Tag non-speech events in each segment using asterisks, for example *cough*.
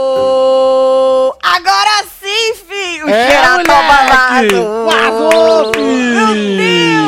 Ô, Agora sim, filho! É, moleque! Vazou! Vazou, Meu fi!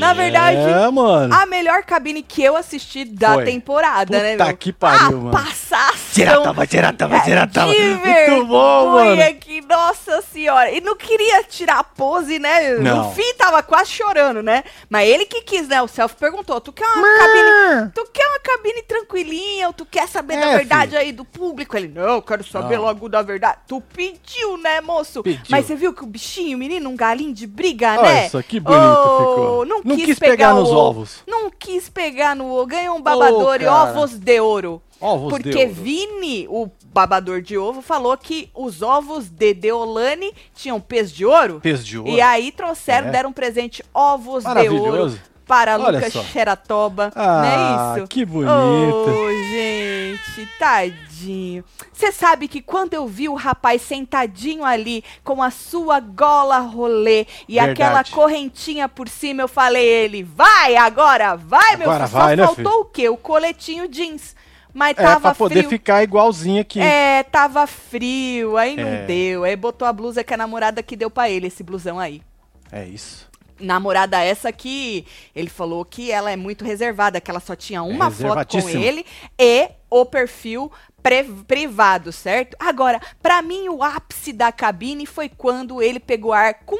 Na verdade, É, mano. A melhor cabine que eu assisti da Foi. temporada, né, Puta meu? que pariu, mano. Passação. Xeratoba, xeratoba, xeratoba. De Muito bom, mano. que, nossa senhora. E não queria tirar a pose, né? Não. No fim tava quase chorando, né? Mas ele que quis, né? O Self perguntou, tu quer uma cabine... Tu quer uma cabine tranquilinha ou tu quer saber da É, verdade filho. aí do público? Ele, não, eu quero saber Não. logo da verdade. Tu pediu, né, moço? Pediu. Mas você viu que o bichinho, o menino, um galinho de briga, Olha né? só, que bonito Oh, ficou. Não, Não quis, quis pegar, pegar o nos ovo. ovos. Não quis pegar no ovo. Ganhou um babador e cara. ovos de ouro. Ovos Porque de ouro. Vini, o babador de ovo, falou que os ovos de Deolane tinham peso de ouro. Peso de ouro. E aí trouxeram, É. deram um presente ovos de ouro para Olha Lucas só. Xeratoba. Ah, não é isso? que bonito. Oh, gente, tadinho. Você sabe que quando eu vi o rapaz sentadinho ali com a sua gola rolê e Verdade. aquela correntinha por cima, eu falei ele, vai agora, vai meu Agora filho. vai, Só né, faltou o quê? O coletinho jeans. Mas É, tava pra poder frio. ficar igualzinho aqui. É, tava frio, aí não É. deu. Aí botou a blusa que a namorada que deu pra ele, esse blusão aí. É isso. Namorada essa que ele falou que ela é muito reservada, que ela só tinha uma foto com ele e o perfil privado, certo? Agora, pra mim o ápice da cabine foi quando ele pegou ar com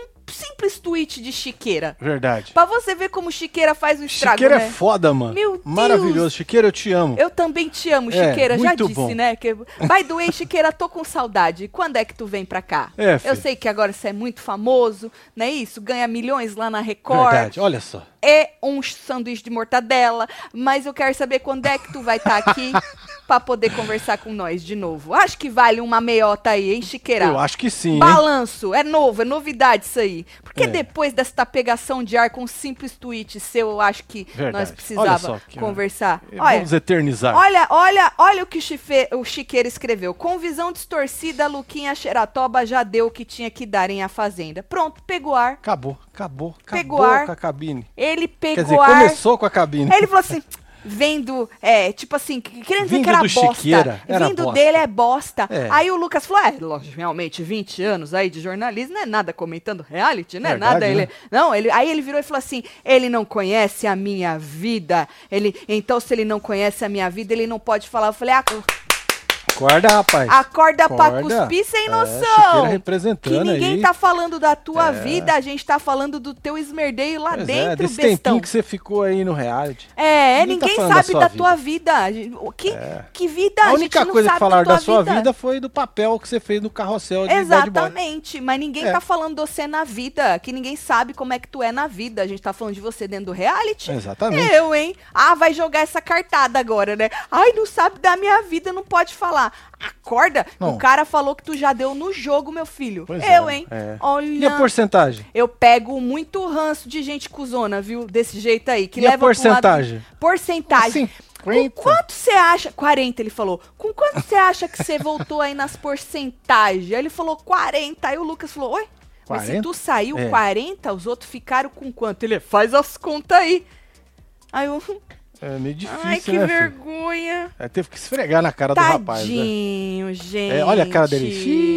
simples tweet de Chiqueira. Verdade. Pra você ver como Chiqueira faz um estrago, Chiqueira né? é foda, mano. Meu Deus. Maravilhoso. Chiqueira, eu te amo. Eu também te amo, É, Chiqueira. Já muito disse, bom. né? Que... By the way, Chiqueira, tô com saudade. Quando é que tu vem pra cá? É, Eu filho. sei que agora você é muito famoso, não é isso? Ganha milhões lá na Record. Verdade. Olha só. É um sanduíche de mortadela. Mas eu quero saber quando é que tu vai estar aqui *laughs* pra poder conversar com nós de novo. Acho que vale uma meiota aí, hein, Chiqueira? Eu acho que sim, hein? Balanço, é novo, é novidade isso aí. Porque É. depois desta pegação de ar com um simples tweet seu, eu acho que Verdade. nós precisava que- conversar. É, Olha, Vamos eternizar. Olha, olha, olha o que o, Chife, o Chiqueiro escreveu. Com visão distorcida, Luquinha Xeratoba já deu o que tinha que dar em A Fazenda. Pronto, pegou ar. Acabou, acabou, Pegou acabou ar. com a cabine. Ele Quer pegou dizer, ar. começou com a cabine. Aí ele falou assim. *laughs* Vendo, é, tipo assim, querendo dizer Vindo que era do bosta. Chiqueira, era Vindo bosta. dele é bosta. É. Aí o Lucas falou: é, lógico, realmente, 20 anos aí de jornalismo, não é nada comentando reality, não é Verdade, nada. né? Ele, não, ele, aí ele virou e falou assim: ele não conhece a minha vida. Ele, então, se ele não conhece a minha vida, ele não pode falar. Eu falei, ah, Acorda, rapaz. Acorda pra Acorda. cuspir sem É, noção. Chiqueira representando que ninguém aí. tá falando da tua É. vida, a gente tá falando do teu esmerdeio lá Pois é, dentro, desse bestão. tempinho que você ficou aí no reality. É, Ninguém tá ninguém da sabe sua da, vida. tua vida. Que, que vida a gente única não coisa que falaram da, tua sua vida. foi do papel que você fez no carrossel de. Exatamente, mas ninguém É. tá falando de você na vida, que ninguém sabe como é que tu é na vida. A gente tá falando de você dentro do reality. Exatamente. Eu, hein? Ah, vai jogar essa cartada agora, né? Ai, não sabe da minha vida, não pode falar. Acorda, Não. o cara falou que tu já deu no jogo, meu filho. Pois eu, é, hein? é. Olha. E a porcentagem? Eu pego muito ranço de gente cuzona, viu? Desse jeito aí. Que E a leva pro lado- porcentagem? Porcentagem. Com 50. quanto você acha? 40, ele falou. Com quanto você acha que você *laughs* voltou aí nas porcentagens? Aí ele falou 40. Aí o Lucas falou: Oi? Mas se 40? tu saiu É. 40, os outros ficaram com quanto? Ele faz as contas aí. Aí eu. É meio difícil, Ai, que né, vergonha. É, teve que esfregar na cara do rapaz, né? Tadinho, gente. É, olha a cara dele.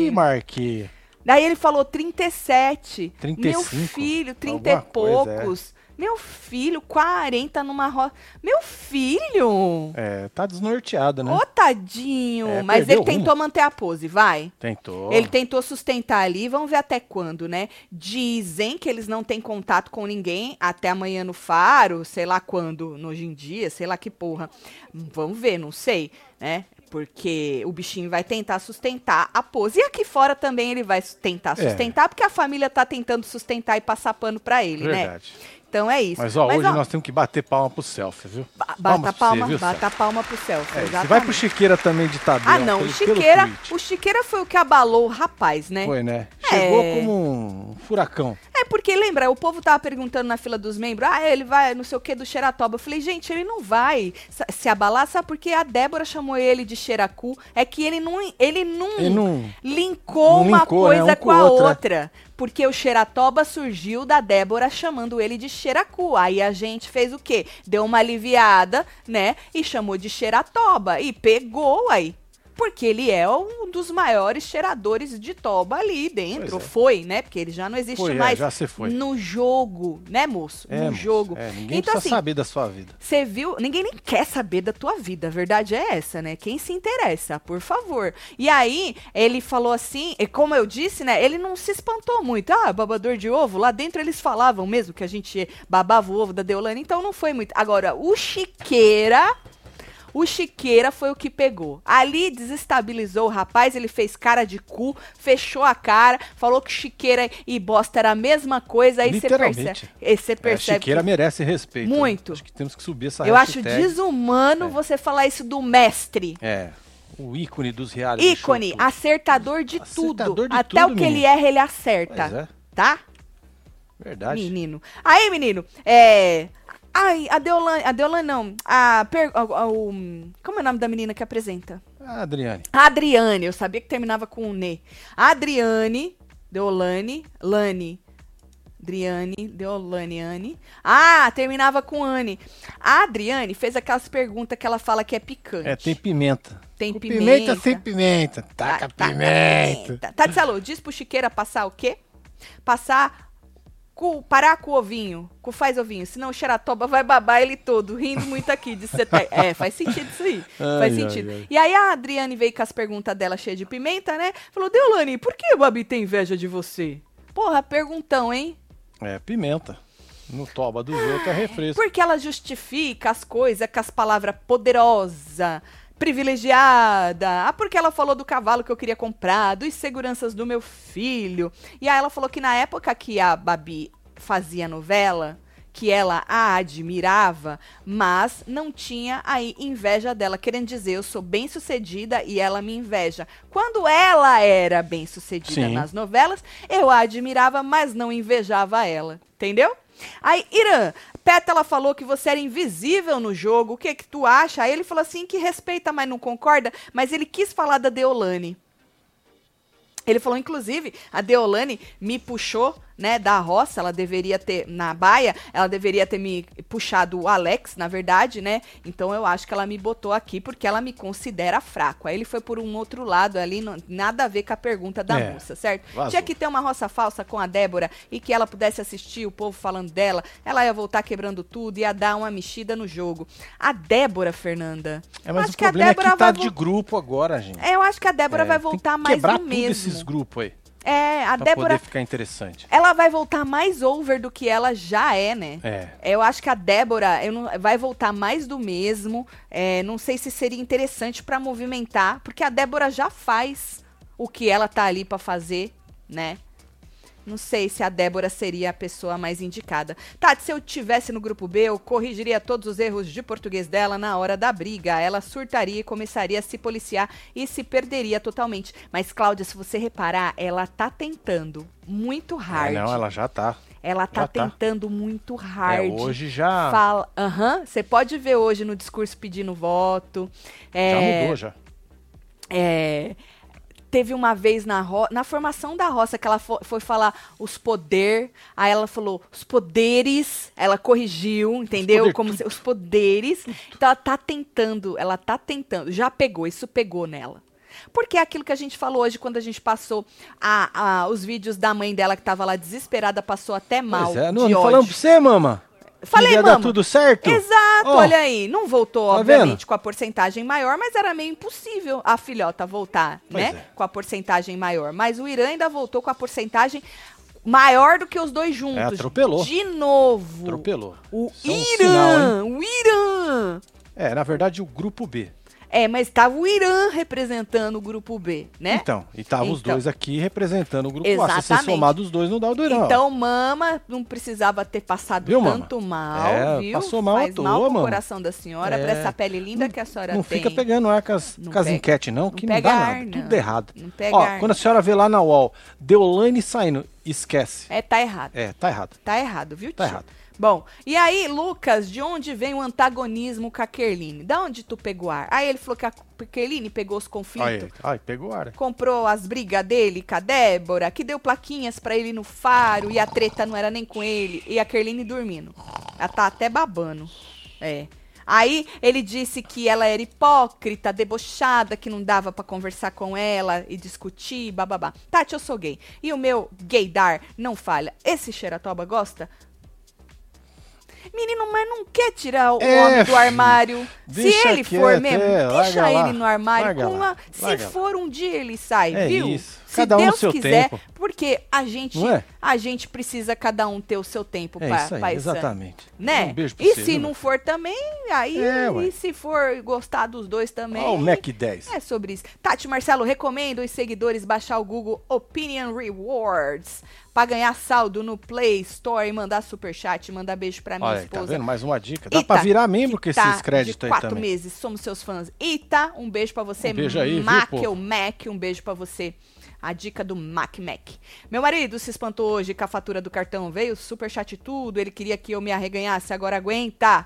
Ih, Marquinhos. Daí ele falou 37. 35? Meu filho, 30 e Alguma coisa, é. Meu filho, 40 numa roda. Meu filho! É, tá desnorteado, né? Ô, tadinho! É, Mas ele tentou manter a pose, vai. Tentou. Ele tentou sustentar ali, vamos ver até quando, né? Dizem que eles não têm contato com ninguém até amanhã no faro, sei lá quando, no hoje em dia, sei lá que porra. Vamos ver, não sei, né? Porque o bichinho vai tentar sustentar a pose. E aqui fora também ele vai tentar É. sustentar, porque a família tá tentando sustentar e passar pano pra ele, né? Então é isso. Mas, ó, hoje nós temos que bater palma pro selfie, viu? Bata a pra você, palma, viu, bata Selfie? palma pro selfie. É, você vai pro Chiqueira também de Tadeu. Ah, não, o pelo- pelo Chiqueira, tweet. o Chiqueira foi o que abalou o rapaz, né? Foi, né? É. Chegou como um furacão. É porque lembra, o povo tava perguntando na fila dos membros, ah, ele vai não sei o que do Xeratoba. Eu falei, gente, ele não vai se abalar, sabe porque a Débora chamou ele de Xeracu? É que ele não, ele não, Ele não- linkou não uma linkou, né? coisa Um com com a o outro, é. outra. Porque o Xeratoba surgiu da Débora chamando ele de Xeracu. Aí a gente fez o quê? Deu uma aliviada, né? E chamou de Xeratoba. E pegou aí. Porque ele é um dos maiores cheiradores de toba ali dentro. É. Foi, né? Porque ele já não existe Foi, é, mais já se foi. no jogo, né, moço? É, no moço, jogo. É, ninguém então, precisa assim, saber da sua vida. você viu? Ninguém nem quer saber da tua vida. A verdade é essa, né? Quem se interessa, por favor. E aí, ele falou assim, e como eu disse, né? Ele não se espantou muito. Ah, babador de ovo. Lá dentro eles falavam mesmo que a gente babava o ovo da Deolane, então não foi muito. Agora, o Chiqueira. O Chiqueira foi o que pegou. Ali desestabilizou o rapaz, ele fez cara de cu, fechou a cara, falou que Chiqueira e bosta era a mesma coisa, aí você Literalmente. percebe. aí Você É, percebe Chiqueira que- merece respeito. né? Muito. Acho que temos que subir essa eu acho hashtag. desumano É. você falar isso do mestre. É, o ícone dos reality Ícone, show, tudo. acertador de Acertador tudo. de Até tudo, o que ele menino. erra, ele acerta. Pois é, Tá? verdade. Menino. Aí, menino, é. Ai, a Deolane. A Deolane não. A. Per, a- a- o- como é o nome da menina que apresenta? Adriane. A Adriane. Eu sabia que terminava com um Ne. A Adriane. Deolane. Lane. Adriane, Deolane, Ah, terminava com Anne. A Adriane fez aquelas perguntas que ela fala que é picante. É, tem pimenta. Tem Com pimenta. sem pimenta. Taca Tá- taca pimenta. Tati Salô, diz pro Chiqueira passar o quê? Passar. Com, parar com o ovinho, o faz ovinho, senão o Xeratoba vai babar ele todo, rindo muito aqui de você ter... É, faz sentido isso aí. Ai, faz ai, sentido. ai. E aí a Adriane veio com as perguntas dela cheias de pimenta, né? Falou, Deolane, por que o Babi tem inveja de você? Porra, perguntão, hein? É, pimenta. No toba dos outros é refresco. Porque ela justifica as coisas com as palavras poderosa, privilegiada. Ah, porque ela falou do cavalo que eu queria comprar, dos seguranças do meu filho. E aí ela falou que na época que a Babi fazia novela, que ela a admirava, mas não tinha aí inveja dela, querendo dizer, eu sou bem sucedida e ela me inveja. Quando ela era bem sucedida Sim. nas novelas, eu a admirava, mas não invejava ela. Entendeu? Aí, Irã, Pétala falou que você era invisível no jogo. O que que tu acha? Aí ele falou assim que respeita, mas não concorda. Mas ele quis falar da Deolane. Ele falou, inclusive, a Deolane me puxou, né, da roça, ela deveria ter, na baia, ela deveria ter me puxado o Alex, na verdade, né? Então eu acho que ela me botou aqui porque ela me considera fraco. Aí ele foi por um outro lado ali, não- nada a ver com a pergunta da É, moça, certo? vazou. Tinha que ter uma roça falsa com a Débora e que ela pudesse assistir o povo falando dela, ela ia voltar quebrando tudo, ia dar uma mexida no jogo. A Débora, Fernanda, É, mas acho o que a problema é Débora que tá vai de grupo agora, gente. é, eu acho que a Débora É, vai voltar mais quebrar tudo mesmo. esses grupos aí. É, a Pra Débora, poder ficar interessante. ela vai voltar mais over do que ela já é, né? É. Eu acho que a Débora eu não- vai voltar mais do mesmo. É, não sei se seria interessante pra movimentar, porque a Débora já faz o que ela tá ali pra fazer, né? Não sei se a Débora seria a pessoa mais indicada. Tati, se eu tivesse no grupo B, eu corrigiria todos os erros de português dela na hora da briga. Ela surtaria e começaria a se policiar e se perderia totalmente. Mas, Cláudia, se você reparar, ela tá tentando muito hard. É, não, ela já tá. Ela tá Já tá. tentando muito É, hard. hoje já, Fala, aham, você pode ver hoje no discurso pedindo voto. já É, mudou já. é, teve uma vez na, na formação da roça que ela fo- foi falar os poder, aí ela falou os poderes, ela corrigiu, entendeu? poder, Como se- os poderes. Então ela tá tentando, ela tá tentando, já pegou, isso pegou nela. Porque é aquilo que a gente falou hoje quando a gente passou a, a- os vídeos da mãe dela que tava lá desesperada, passou até mal. Pois é, não, não falamos pra você, mama? Falei, ia mama. tudo certo? Exato, Ó, olha aí. Não voltou, Tá obviamente, vendo? com a porcentagem maior, mas era meio impossível a filhota voltar, Pois né? é. Com a porcentagem maior. Mas o Irã ainda voltou com a porcentagem maior do que os dois juntos. É, atropelou. De novo. Atropelou. O Isso é um Irã! sinal, o Irã! É, na verdade, o grupo B. É, mas tava o Irã representando o grupo B, né? Então, e estavam os Então. dois aqui representando o grupo A. Se você Exatamente. somar dos dois, não dá o do Irã. Então, mama não precisava ter passado Viu, mama? tanto mal, É, viu? passou mal à Faz toa, mal pro mama. coração da senhora, É. pra essa pele linda que a senhora não tem. fica pegando ar com as, Não com as enquetes, não, que não, pega dá ar, nada. não. Tudo errado. Não pega Ó, ar, quando a senhora vê lá na UOL, Deolane saindo, esquece. É, tá errado. É, tá errado. Tá errado, viu, Tá tia? errado. Bom, e aí, Lucas, de onde vem o antagonismo com a Kerline? Da onde tu pegou ar? Aí ele falou que a Kerline pegou os conflitos. Ai, ai, pegou ar. comprou as brigas dele com a Débora, que deu plaquinhas pra ele no faro e a treta não era nem com ele, e a Kerline dormindo. Ela tá até babando. É. Aí ele disse que ela era hipócrita, debochada, que não dava pra conversar com ela e discutir, bababá. Tati, eu sou gay. E o meu gaydar não falha. Esse xeratoba gosta? Menino, mas não quer tirar o É, homem do armário. Se ele for mesmo, é, deixa larga lá, ele no armário. com lá, a- se for um dia ele sai, É viu? isso. Se Cada um no Deus seu quiser, tempo. porque a gente, é? a gente precisa cada um ter o seu tempo É isso pra exatamente. né? Um beijo pra e você, se viu, não for também, aí É, e se for gostar dos dois também. Ó, o Mac 10. É sobre isso. Tati Marcelo, recomendo os seguidores baixar o Google Opinion Rewards pra ganhar saldo no Play Store e mandar superchat, mandar beijo pra minha Olha tá esposa. vendo? Mais uma dica. Dá Ita, pra virar membro com que tá esses créditos aí quatro também. meses, somos seus fãs. Ita, um beijo pra você. Um beijo aí, viu, Mac, ou Mac, um beijo pra você. A dica do Mac Mac. Meu marido se espantou hoje com a fatura do cartão. Veio super chat tudo. Ele queria que eu me arreganhasse. Agora aguenta.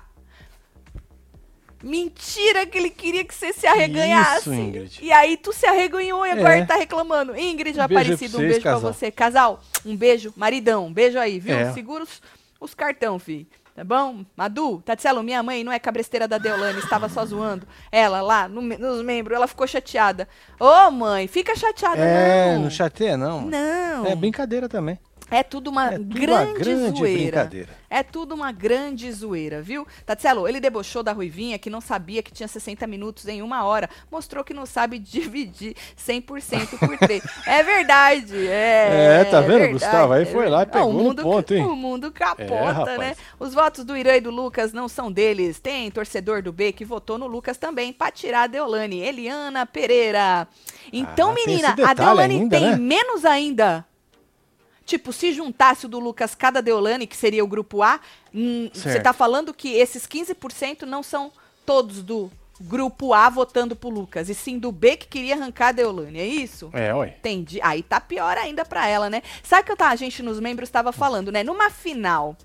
Mentira que ele queria que você se arreganhasse. Isso, Ingrid. E aí tu se arreganhou e agora É. ele tá reclamando. Ingrid Um Aparecido, pra um beijo pra casal. você. Casal, um beijo. Maridão, um beijo aí, viu? É. Segura os, os cartão, fi. Tá bom? Madu, Tatselo, minha mãe não é cabresteira da Deolane, estava só zoando. Ela lá, no nos membros, ela ficou chateada. Ô, mãe, fica chateada É, não. não chateia não. Não. É brincadeira também. É tudo uma É tudo uma grande, grande zoeira. É tudo uma grande zoeira, viu? Tatselo, ele debochou da Ruivinha que não sabia que tinha 60 minutos em uma hora. Mostrou que não sabe dividir 100% por 3. *laughs* é verdade. É, É, tá vendo, verdade, Gustavo? Aí é foi lá e pegou o no mundo, ponto, hein? *laughs* O mundo capota, É, né? Os votos do Irã e do Lucas não são deles. Tem torcedor do B que votou no Lucas também pra tirar a Deolane. Eliana Pereira. Então, Ah, menina, a Deolane ainda, tem né? menos ainda. Tipo, se juntasse o do Lucas cada Deolane, que seria o grupo A, hum, você Certo. tá falando que esses 15% não são todos do grupo A votando pro Lucas, e sim do B que queria arrancar a Deolane, é isso? É, ué. Entendi. Aí tá pior ainda pra ela, né? Sabe o que eu tava, a gente nos membros tava falando, né? Numa final.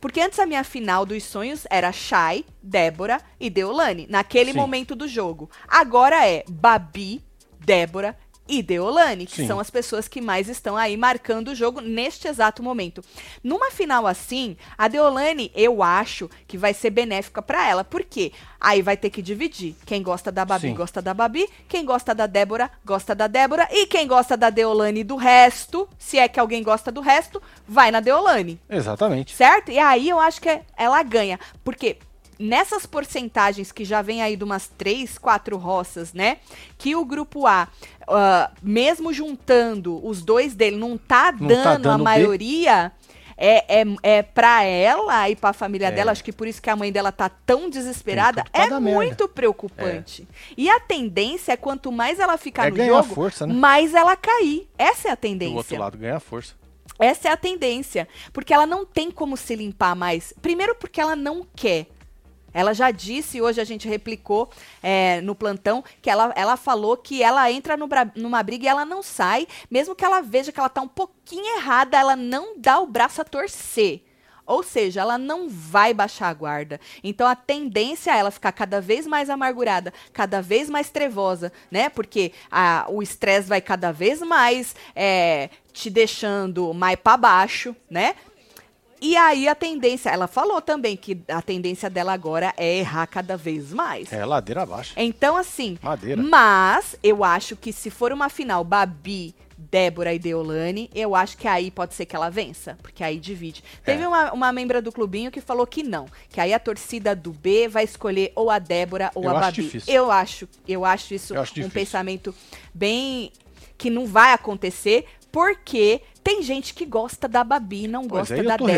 Porque antes a minha final dos sonhos era Shai, Débora e Deolane, naquele Sim. momento do jogo. Agora é Babi, Débora e Deolane, que Sim. são as pessoas que mais estão aí marcando o jogo neste exato momento. Numa final assim, a Deolane, eu acho que vai ser benéfica pra ela. Por quê? Aí vai ter que dividir. Quem gosta da Babi, Sim. gosta da Babi. Quem gosta da Débora, gosta da Débora. E quem gosta da Deolane e do resto, se é que alguém gosta do resto, vai na Deolane. Exatamente. Certo? E aí eu acho que é- ela ganha. Porque nessas porcentagens que já vem aí de umas três, quatro roças, né? Que o grupo A, ah, mesmo juntando os dois dele, não tá Não dando, tá a dando B. maioria. É, é, é pra ela e pra família É. dela, acho que por isso que a mãe dela tá tão desesperada, é merda. muito preocupante. E a tendência é quanto mais ela ficar É no jogo, força, né? mais ela cair. Essa é a Do tendência. outro lado ganha força. Essa é a tendência. Porque ela não tem como se limpar mais. Primeiro, porque ela não quer. Ela já disse, hoje a gente replicou é, no plantão, que ela, ela falou que ela entra no numa briga e ela não sai. Mesmo que ela veja que ela tá um pouquinho errada, ela não dá o braço a torcer. Ou seja, ela não vai baixar a guarda. Então a tendência é ela ficar cada vez mais amargurada, cada vez mais trevosa, né? Porque a- o estresse vai cada vez mais é, te deixando mais para baixo, né? E aí a tendência, ela falou também que a tendência dela agora é errar cada vez mais. É ladeira abaixo. Então, assim. Madeira. Mas eu acho que se for uma final Babi, Débora e Deolane, eu acho que aí pode ser que ela vença. Porque aí divide. Teve É. uma, uma membra do clubinho que falou que não. Que aí a torcida do B vai escolher ou a Débora ou Eu a acho Babi. difícil. Eu acho, eu acho isso Eu acho um pensamento bem. que não vai acontecer. Porque Tem gente que gosta da Babi e não Pois gosta eu da Débora.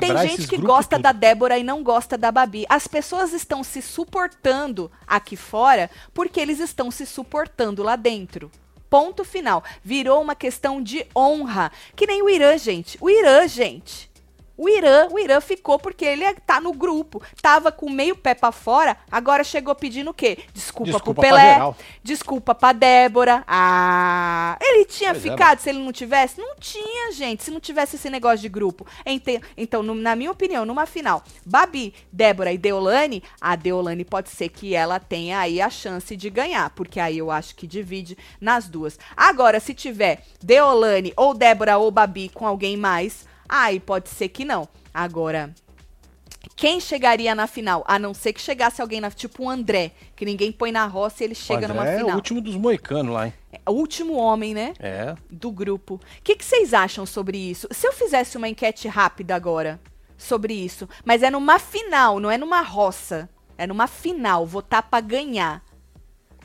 Tem gente que gosta tudo. da Débora e não gosta da Babi. As pessoas estão se suportando aqui fora porque eles estão se suportando lá dentro. Ponto final. Virou uma questão de honra. Que nem o Irã, gente. O Irã, gente. O Irã, o Irã ficou porque ele é- tá no grupo, tava com meio pé pra fora, agora chegou pedindo o quê? Desculpa, Desculpa pro pra Pelé, geral. desculpa pra Débora. Ah, ele tinha Pois é, ficado se ele não tivesse? Não tinha, gente, se não tivesse esse negócio de grupo. Então, na minha opinião, numa final, Babi, Débora e Deolane, a Deolane pode ser que ela tenha aí a chance de ganhar, porque aí eu acho que divide nas duas. Agora, se tiver Deolane ou Débora ou Babi com alguém mais, aí pode ser que não. Agora, quem chegaria na final? A não ser que chegasse alguém na, tipo o André, que ninguém põe na roça e ele chega numa André é o final. último dos moicanos lá, hein? É o último homem, né? É. do grupo. O que, que vocês acham sobre isso? Se eu fizesse uma enquete rápida agora sobre isso, mas é numa final, não é numa roça, é numa final, votar pra ganhar.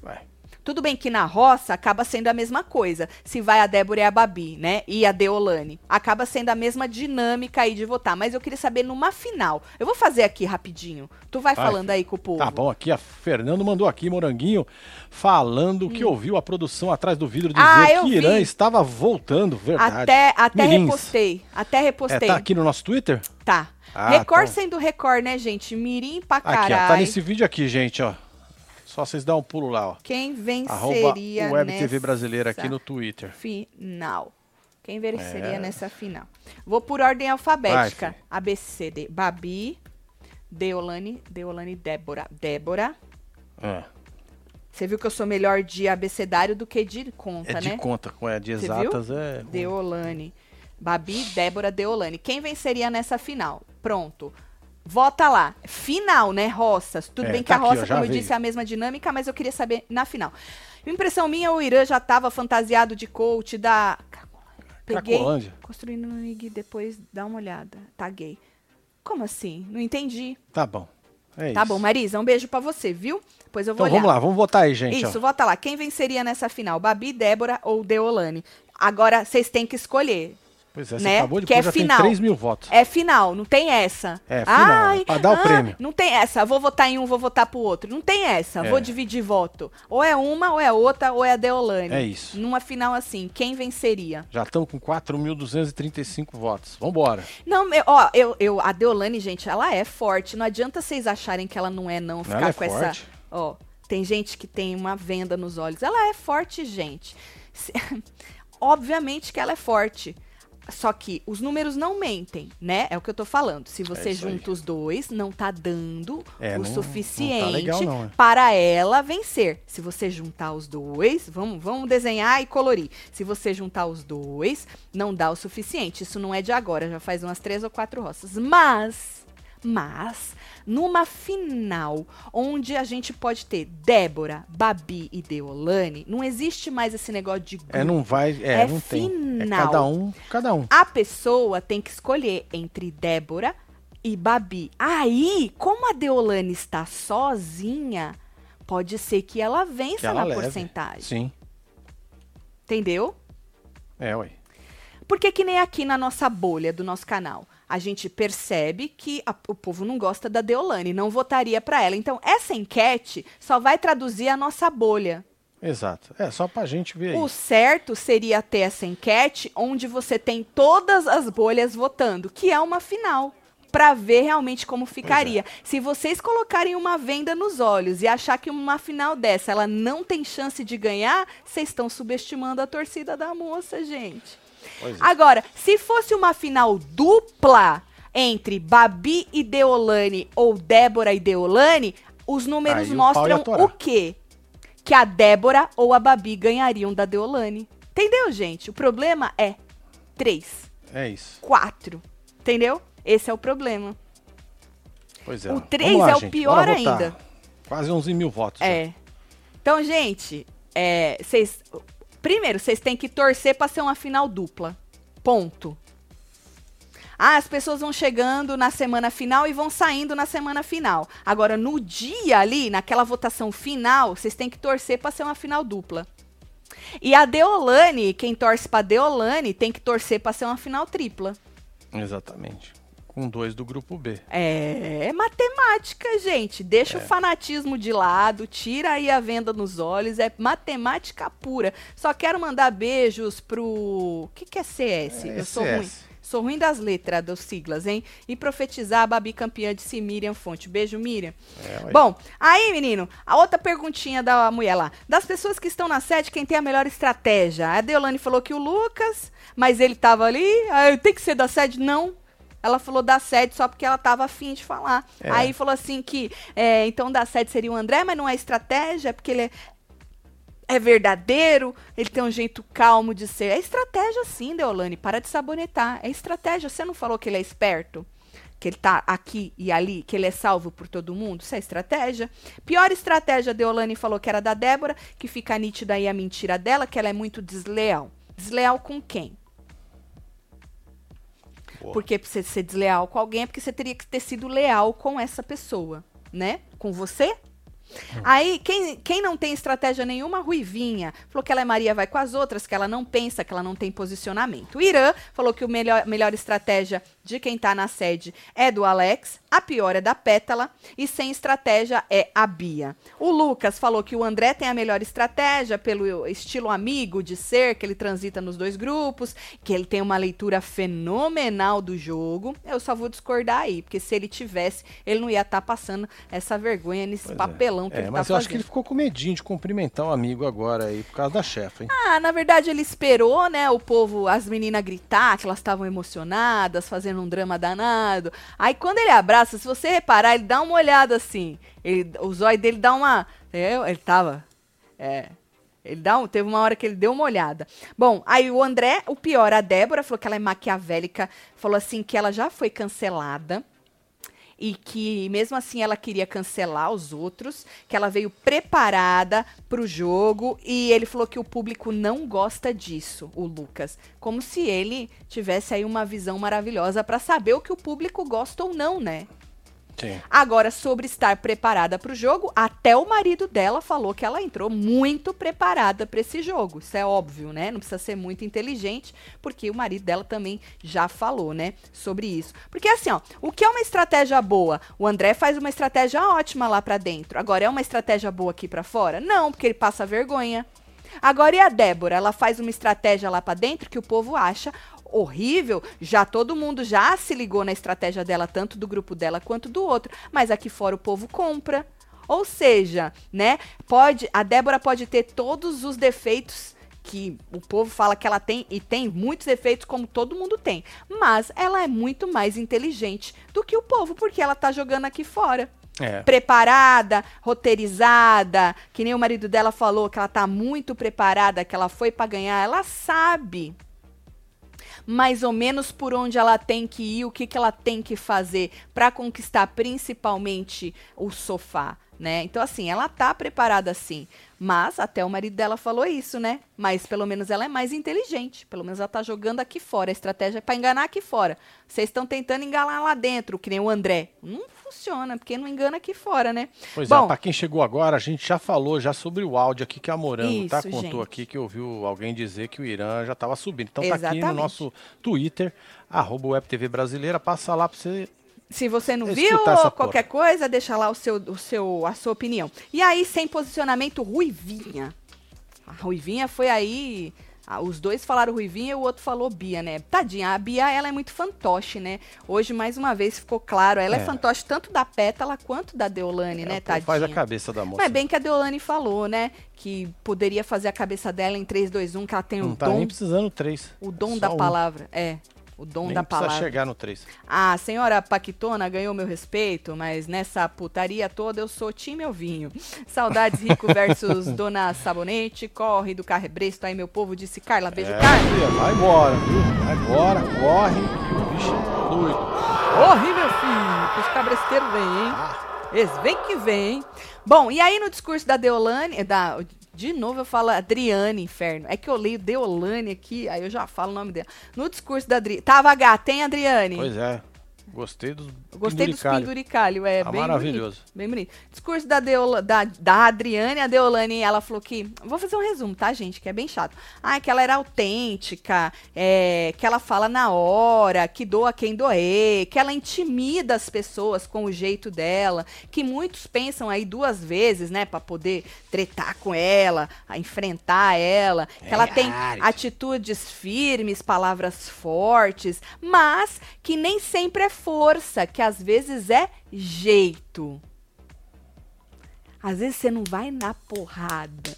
Vai. Tudo bem que na roça acaba sendo a mesma coisa. Se vai a Débora e a Babi, né? E a Deolane. Acaba sendo a mesma dinâmica aí de votar. Mas eu queria saber numa final. Eu vou fazer aqui rapidinho. Tu vai Vai, falando aí com o povo. Tá bom, aqui a Fernando mandou aqui, Moranguinho, falando que ouviu a produção atrás do vidro dizer Hum. Ah, que Irã vi. estava voltando, verdade. Até, até Mirins. repostei. Até É, repostei. tá aqui no nosso Twitter? Tá. Ah, Record então. sendo Record, né, gente? Mirim pra Aqui, ó, caralho. tá nesse vídeo aqui, gente, ó. Só vocês dão um pulo lá, ó. Quem Arroba venceria Web nessa TV Brasileira aqui no Twitter. final? Quem venceria É. nessa final? Vou por ordem alfabética. Vai, fi. A, B, C, D. Babi, Deolane, Deolane, Débora. Débora. É, Você viu que eu sou melhor de abecedário do que de conta, é de né? conta, com é de exatas é. Deolane. Babi, Débora, Deolane. Quem venceria nessa final? Pronto. Vota lá. Final, né, Roças? Tudo É, bem que tá a aqui, roça, já como eu veio. disse, é a mesma dinâmica, mas eu queria saber na final. Impressão minha, o Irã já estava fantasiado de coach da. Peguei. Cracolândia. Construindo no IG, depois dá uma olhada. Taguei. Como assim? Não entendi. Tá bom. É Tá isso. bom, Marisa, um beijo pra você, viu? Depois eu vou Então olhar. vamos lá, vamos votar aí, gente. Isso, ó. vota lá. Quem venceria nessa final? Babi, Débora ou Deolane? Agora, vocês têm que escolher. Pois é, você né? acabou de Que pôr, é já final. tem 3 mil votos. É final, não tem essa. É, final, é pra dar o prêmio. Não tem essa, vou votar em um, vou votar pro outro. Não tem essa, É. vou dividir voto. Ou é uma, ou é outra, ou é a Deolane. É isso. Numa final assim, quem venceria? Já estamos com 4.235 votos. Vambora. Não, eu- ó, eu, eu, a Deolane, gente, ela é forte. Não adianta vocês acharem que ela não é, não. Ficar Ela é com essa. forte. Ó, tem gente que tem uma venda nos olhos. Ela é forte, gente. *laughs* Obviamente que ela é forte. Só que os números não mentem, né? É o que eu tô falando. Se você isso aí. junta os dois, não tá dando É, o não- não tá suficiente legal não, é. para ela vencer. Se você juntar os dois, vamos, vamos desenhar e colorir. Se você juntar os dois, não dá o suficiente. Isso não é de agora, já faz umas três ou quatro roças. Mas, mas, numa final, onde a gente pode ter Débora, Babi e Deolane, não existe mais esse negócio de grupo. É, não vai. É, É não tem. É final. cada um, cada um. A pessoa tem que escolher entre Débora e Babi. Aí, como a Deolane está sozinha, pode ser que ela vença Que ela na leve. porcentagem. Sim. Entendeu? É, ué. Porque que nem aqui na nossa bolha do nosso canal. A gente percebe que a- o povo não gosta da Deolane, não votaria pra ela. Então, essa enquete só vai traduzir a nossa bolha. Exato. É, só pra gente ver aí. O certo seria ter essa enquete onde você tem todas as bolhas votando, que é uma final. Pra ver realmente como ficaria. Se vocês colocarem uma venda nos olhos e achar que uma final dessa ela não tem chance de ganhar, vocês estão subestimando a torcida da moça, gente. É. Agora, se fosse uma final dupla entre Babi e Deolane ou Débora e Deolane, os números Aí o mostram torar. o quê? Que a Débora ou a Babi ganhariam da Deolane. Entendeu, gente? O problema é três, É isso. quatro. Entendeu? Esse é o problema. Pois é. O três lá, é o gente. pior ainda. Quase 11 mil votos. É. Então, gente, é, vocês. Primeiro, vocês têm que torcer pra ser uma final dupla. Ponto. Ah, as pessoas vão chegando na semana final e vão saindo na semana final. Agora, no dia ali, naquela votação final, vocês têm que torcer pra ser uma final dupla. E a Deolane, quem torce pra Deolane, tem que torcer pra ser uma final tripla. Exatamente. Com dois do grupo B. É, é matemática, gente. Deixa é. o fanatismo de lado, tira aí a venda nos olhos. É matemática pura. Só quero mandar beijos pro. O que, que é CS? É, Eu sou ruim. Sou ruim das letras, das siglas, hein? E profetizar a Babi campeã de si, Miriam Fonte. Beijo, Miriam. É, Bom, aí, menino, a outra perguntinha da mulher lá. Das pessoas que estão na sede, quem tem a melhor estratégia? A Deolane falou que o Lucas, mas ele tava ali. Ah, tem que ser da sede? Não. Ela falou da sede só porque ela tava afim de falar. É. Aí falou assim que, é, então da sede seria o André, mas não é estratégia, porque ele é, é verdadeiro, ele tem um jeito calmo de ser. É estratégia sim, Deolane, para de sabonetar. É estratégia. Você não falou que ele é esperto? Que ele tá aqui e ali, que ele é salvo por todo mundo? Isso é estratégia. Pior estratégia, Deolane falou que era da Débora, que fica nítida aí a mentira dela, que ela é muito desleal. Desleal com quem? Boa. Porque você ser desleal com alguém é porque você teria que ter sido leal com essa pessoa, né? Com você? Aí, quem, quem não tem estratégia nenhuma, Ruivinha, falou que ela é Maria vai com as outras, que ela não pensa, que ela não tem posicionamento. O Irã falou que a melhor, melhor estratégia de quem tá na sede é do Alex, a pior é da Pétala e sem estratégia é a Bia. O Lucas falou que o André tem a melhor estratégia pelo estilo amigo de ser, que ele transita nos dois grupos, que ele tem uma leitura fenomenal do jogo. Eu só vou discordar aí, porque se ele tivesse, ele não ia estar tá passando essa vergonha nesse pois é. papelão é. que é, ele mas tá eu fazendo. acho que ele ficou com medinho de cumprimentar o amigo agora aí, por causa da chefe, hein? Ah, na verdade ele esperou, né, o povo, as meninas gritar, que elas estavam emocionadas, fazendo um drama danado. Aí quando ele abraça, se você reparar, ele dá uma olhada assim. Ele, o zóio dele dá uma. É, ele tava. É. Ele dá um, teve uma hora que ele deu uma olhada. Bom, aí o André, o pior, a Débora falou que ela é maquiavélica, falou assim que ela já foi cancelada e que mesmo assim ela queria cancelar os outros, que ela veio preparada para o jogo e ele falou que o público não gosta disso, o Lucas, como se ele tivesse aí uma visão maravilhosa para saber o que o público gosta ou não, né? Agora, sobre estar preparada para o jogo, até o marido dela falou que ela entrou muito preparada para esse jogo. Isso é óbvio, né? Não precisa ser muito inteligente, porque o marido dela também já falou, né, sobre isso. Porque assim, ó, o que é uma estratégia boa? O André faz uma estratégia ótima lá para dentro. Agora é uma estratégia boa aqui para fora? Não, porque ele passa vergonha. Agora e a Débora? Ela faz uma estratégia lá para dentro que o povo acha horrível, já todo mundo já se ligou na estratégia dela, tanto do grupo dela quanto do outro, mas aqui fora o povo compra. Ou seja, né, pode, a Débora pode ter todos os defeitos que o povo fala que ela tem e tem muitos defeitos como todo mundo tem, mas ela é muito mais inteligente do que o povo porque ela tá jogando aqui fora. É. Preparada, roteirizada, que nem o marido dela falou que ela tá muito preparada, que ela foi para ganhar, ela sabe mais ou menos por onde ela tem que ir, o que, que ela tem que fazer para conquistar principalmente o sofá, né? Então, assim, ela tá preparada sim. Mas até o marido dela falou isso, né? Mas pelo menos ela é mais inteligente. Pelo menos ela tá jogando aqui fora. A estratégia é para enganar aqui fora. Vocês estão tentando enganar lá dentro, que nem o André. Não funciona, porque não engana aqui fora, né? Pois é, Bom, é, para quem chegou agora, a gente já falou já sobre o áudio aqui que a Morango tá? isso, tá contou gente. aqui que ouviu alguém dizer que o Irã já estava subindo. Então Exatamente. tá aqui no nosso Twitter, arroba WebTV Brasileira, passa lá para você se você não viu ou qualquer porra. coisa, deixa lá o seu, o seu, a sua opinião. E aí, sem posicionamento, Ruivinha. A Ruivinha foi aí ah, os dois falaram Ruivinha e o outro falou Bia, né? Tadinha, a Bia, ela é muito fantoche, né? Hoje, mais uma vez, ficou claro. Ela é, é fantoche tanto da Pétala quanto da Deolane, é, né, Tadinha? Faz a cabeça da moça. Mas bem que a Deolane falou, né? Que poderia fazer a cabeça dela em 3, 2, 1, que ela tem Não o tá dom... nem precisando 3. O dom da um. palavra, é o dom Nem da palavra. chegar no 3. A senhora Paquitona ganhou meu respeito, mas nessa putaria toda eu sou time Elvinho. Saudades Rico *laughs* versus Dona Sabonete, corre do carrebresto aí meu povo, disse Carla. Beijo, é, Carla. Filha, vai embora, viu? Vai embora, corre, o bicho é doido. Corre, meu filho, que os cabresteiros vêm, hein? Ah. Eles vêm que vêm. Bom, e aí no discurso da Deolane, da, de novo eu falo Adriane, inferno. É que eu leio Deolane aqui, aí eu já falo o nome dela. No discurso da Adriane. Tava H, tem Adriane? Pois é. Gostei dos Gostei dos penduricalho, é ah, bem maravilhoso. Bonito, bem bonito. Discurso da, Deola, da, da Adriane, a Deolane, ela falou que, vou fazer um resumo, tá, gente, que é bem chato. Ah, que ela era autêntica, é, que ela fala na hora, que doa quem doer, que ela intimida as pessoas com o jeito dela, que muitos pensam aí duas vezes, né, para poder tretar com ela, a enfrentar ela, que é ela tem atitudes firmes, palavras fortes, mas que nem sempre é força, que às vezes é jeito. Às vezes você não vai na porrada.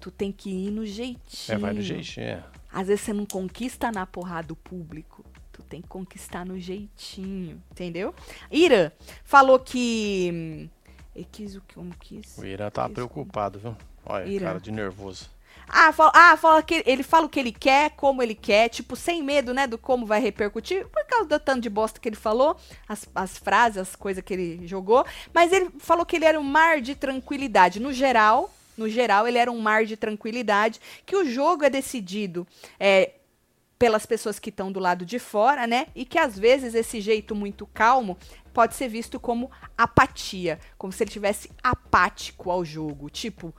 Tu tem que ir no jeitinho. É, vai no jeitinho. É. Às vezes você não conquista na porrada o público. Tu tem que conquistar no jeitinho. Entendeu? Ira falou que. Ele quis o que eu quis. O Ira tá preocupado, viu? Olha, Ira. cara de nervoso. Ah, fala, ah, fala que ele fala o que ele quer, como ele quer, tipo, sem medo, né, do como vai repercutir, por causa do tanto de bosta que ele falou, as, as frases, as coisas que ele jogou. Mas ele falou que ele era um mar de tranquilidade. No geral, no geral, ele era um mar de tranquilidade, que o jogo é decidido é, pelas pessoas que estão do lado de fora, né? E que às vezes esse jeito muito calmo pode ser visto como apatia, como se ele tivesse apático ao jogo, tipo,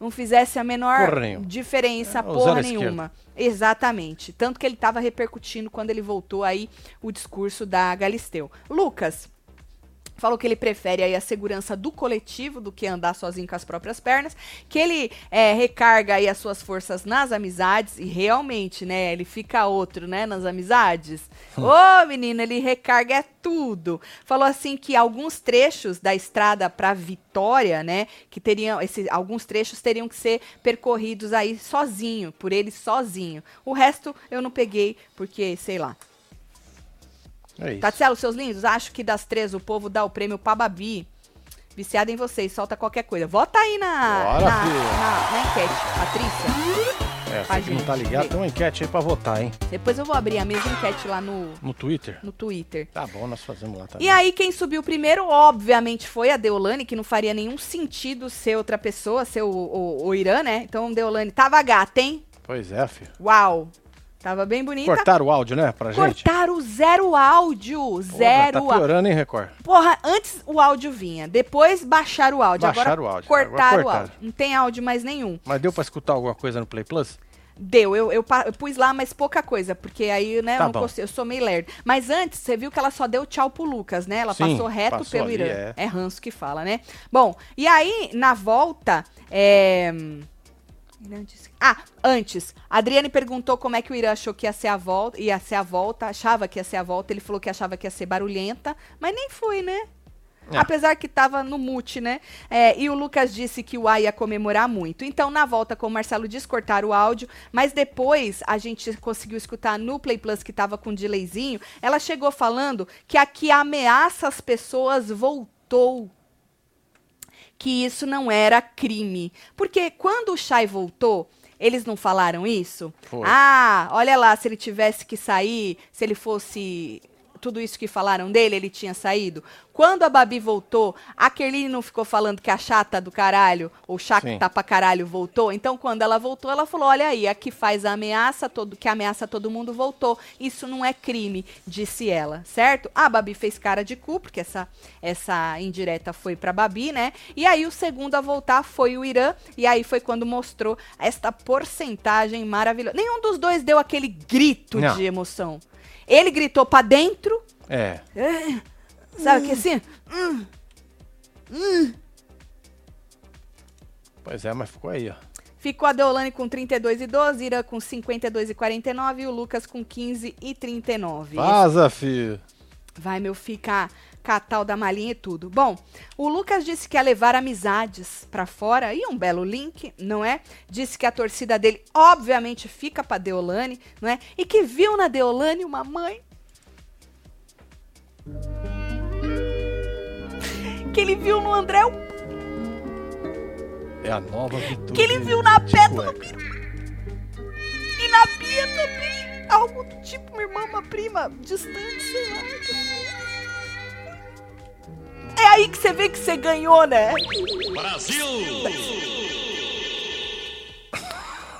não fizesse a menor diferença, é, porra nenhuma. Exatamente. Tanto que ele estava repercutindo quando ele voltou aí o discurso da Galisteu. Lucas, falou que ele prefere aí a segurança do coletivo do que andar sozinho com as próprias pernas, que ele é, recarga aí as suas forças nas amizades e realmente, né, ele fica outro, né, nas amizades. Hum. Ô, oh, menino, ele recarga é tudo. Falou assim que alguns trechos da estrada para Vitória, né, que teriam esses alguns trechos teriam que ser percorridos aí sozinho, por ele sozinho. O resto eu não peguei porque, sei lá, é Tatielo, seus lindos, acho que das três o povo dá o prêmio pra Babi. Viciada em vocês, solta qualquer coisa. Vota aí na, Bora, na, na, na, enquete, Patrícia. É, você que não tá ligado, tem uma enquete aí pra votar, hein? Depois eu vou abrir a mesma enquete lá no... No Twitter? No Twitter. Tá bom, nós fazemos lá também. E aí, quem subiu primeiro, obviamente, foi a Deolane, que não faria nenhum sentido ser outra pessoa, ser o, o, o Irã, né? Então, Deolane, tava gata, hein? Pois é, filho. Uau. Tava bem bonita. Cortaram o áudio, né, pra gente? Cortaram zero áudio. Porra, zero Tá piorando, hein, Record? Porra, antes o áudio vinha, depois baixaram o áudio. Baixaram Agora o áudio. Cortaram, Agora o áudio. Não tem áudio mais nenhum. Mas deu pra escutar alguma coisa no Play Plus? Deu, eu, eu, eu, pus lá, mas pouca coisa, porque aí, né, tá eu, consigo, eu, sou meio lerdo. Mas antes, você viu que ela só deu tchau pro Lucas, né? Ela Sim, passou reto passou pelo ali, Irã. É. é ranço que fala, né? Bom, e aí, na volta, é... Ah, antes, a Adriane perguntou como é que o Irã achou que ia ser a volta, ia ser a volta, achava que ia ser a volta, ele falou que achava que ia ser barulhenta, mas nem foi, né? É. Apesar que tava no mute, né? É, e o Lucas disse que o A ia comemorar muito. Então, na volta, como o Marcelo disse, cortaram o áudio, mas depois a gente conseguiu escutar no Play Plus que tava com delayzinho. Ela chegou falando que aqui ameaça as pessoas voltou que isso não era crime. Porque quando o Chay voltou, eles não falaram isso? Foi. Ah, olha lá, se ele tivesse que sair, se ele fosse tudo isso que falaram dele, ele tinha saído. Quando a Babi voltou, a Kerline não ficou falando que a chata do caralho, ou chata tá pra caralho, voltou. Então, quando ela voltou, ela falou: olha aí, a que faz a ameaça, todo, que ameaça todo mundo voltou. Isso não é crime, disse ela, certo? A Babi fez cara de cu, porque essa, essa indireta foi pra Babi, né? E aí o segundo a voltar foi o Irã. E aí foi quando mostrou esta porcentagem maravilhosa. Nenhum dos dois deu aquele grito não. de emoção. Ele gritou pra dentro. É. é. Sabe que assim? Hum, hum. Pois é, mas ficou aí, ó. Ficou a Deolane com 32 e 12, Ira com 52 e 49 e o Lucas com 15 e 39. Vaza, filho. Vai, meu, ficar catal da malinha e tudo. Bom, o Lucas disse que ia levar amizades para fora e um belo link, não é? Disse que a torcida dele, obviamente, fica para Deolane, não é? E que viu na Deolane uma mãe. Que ele viu no André É a nova vitória. Que ele viu na Pétala E na Bia também. Algo do tipo, minha irmã, uma prima distante, sei lá. É aí que você vê que você ganhou, né? Brasil!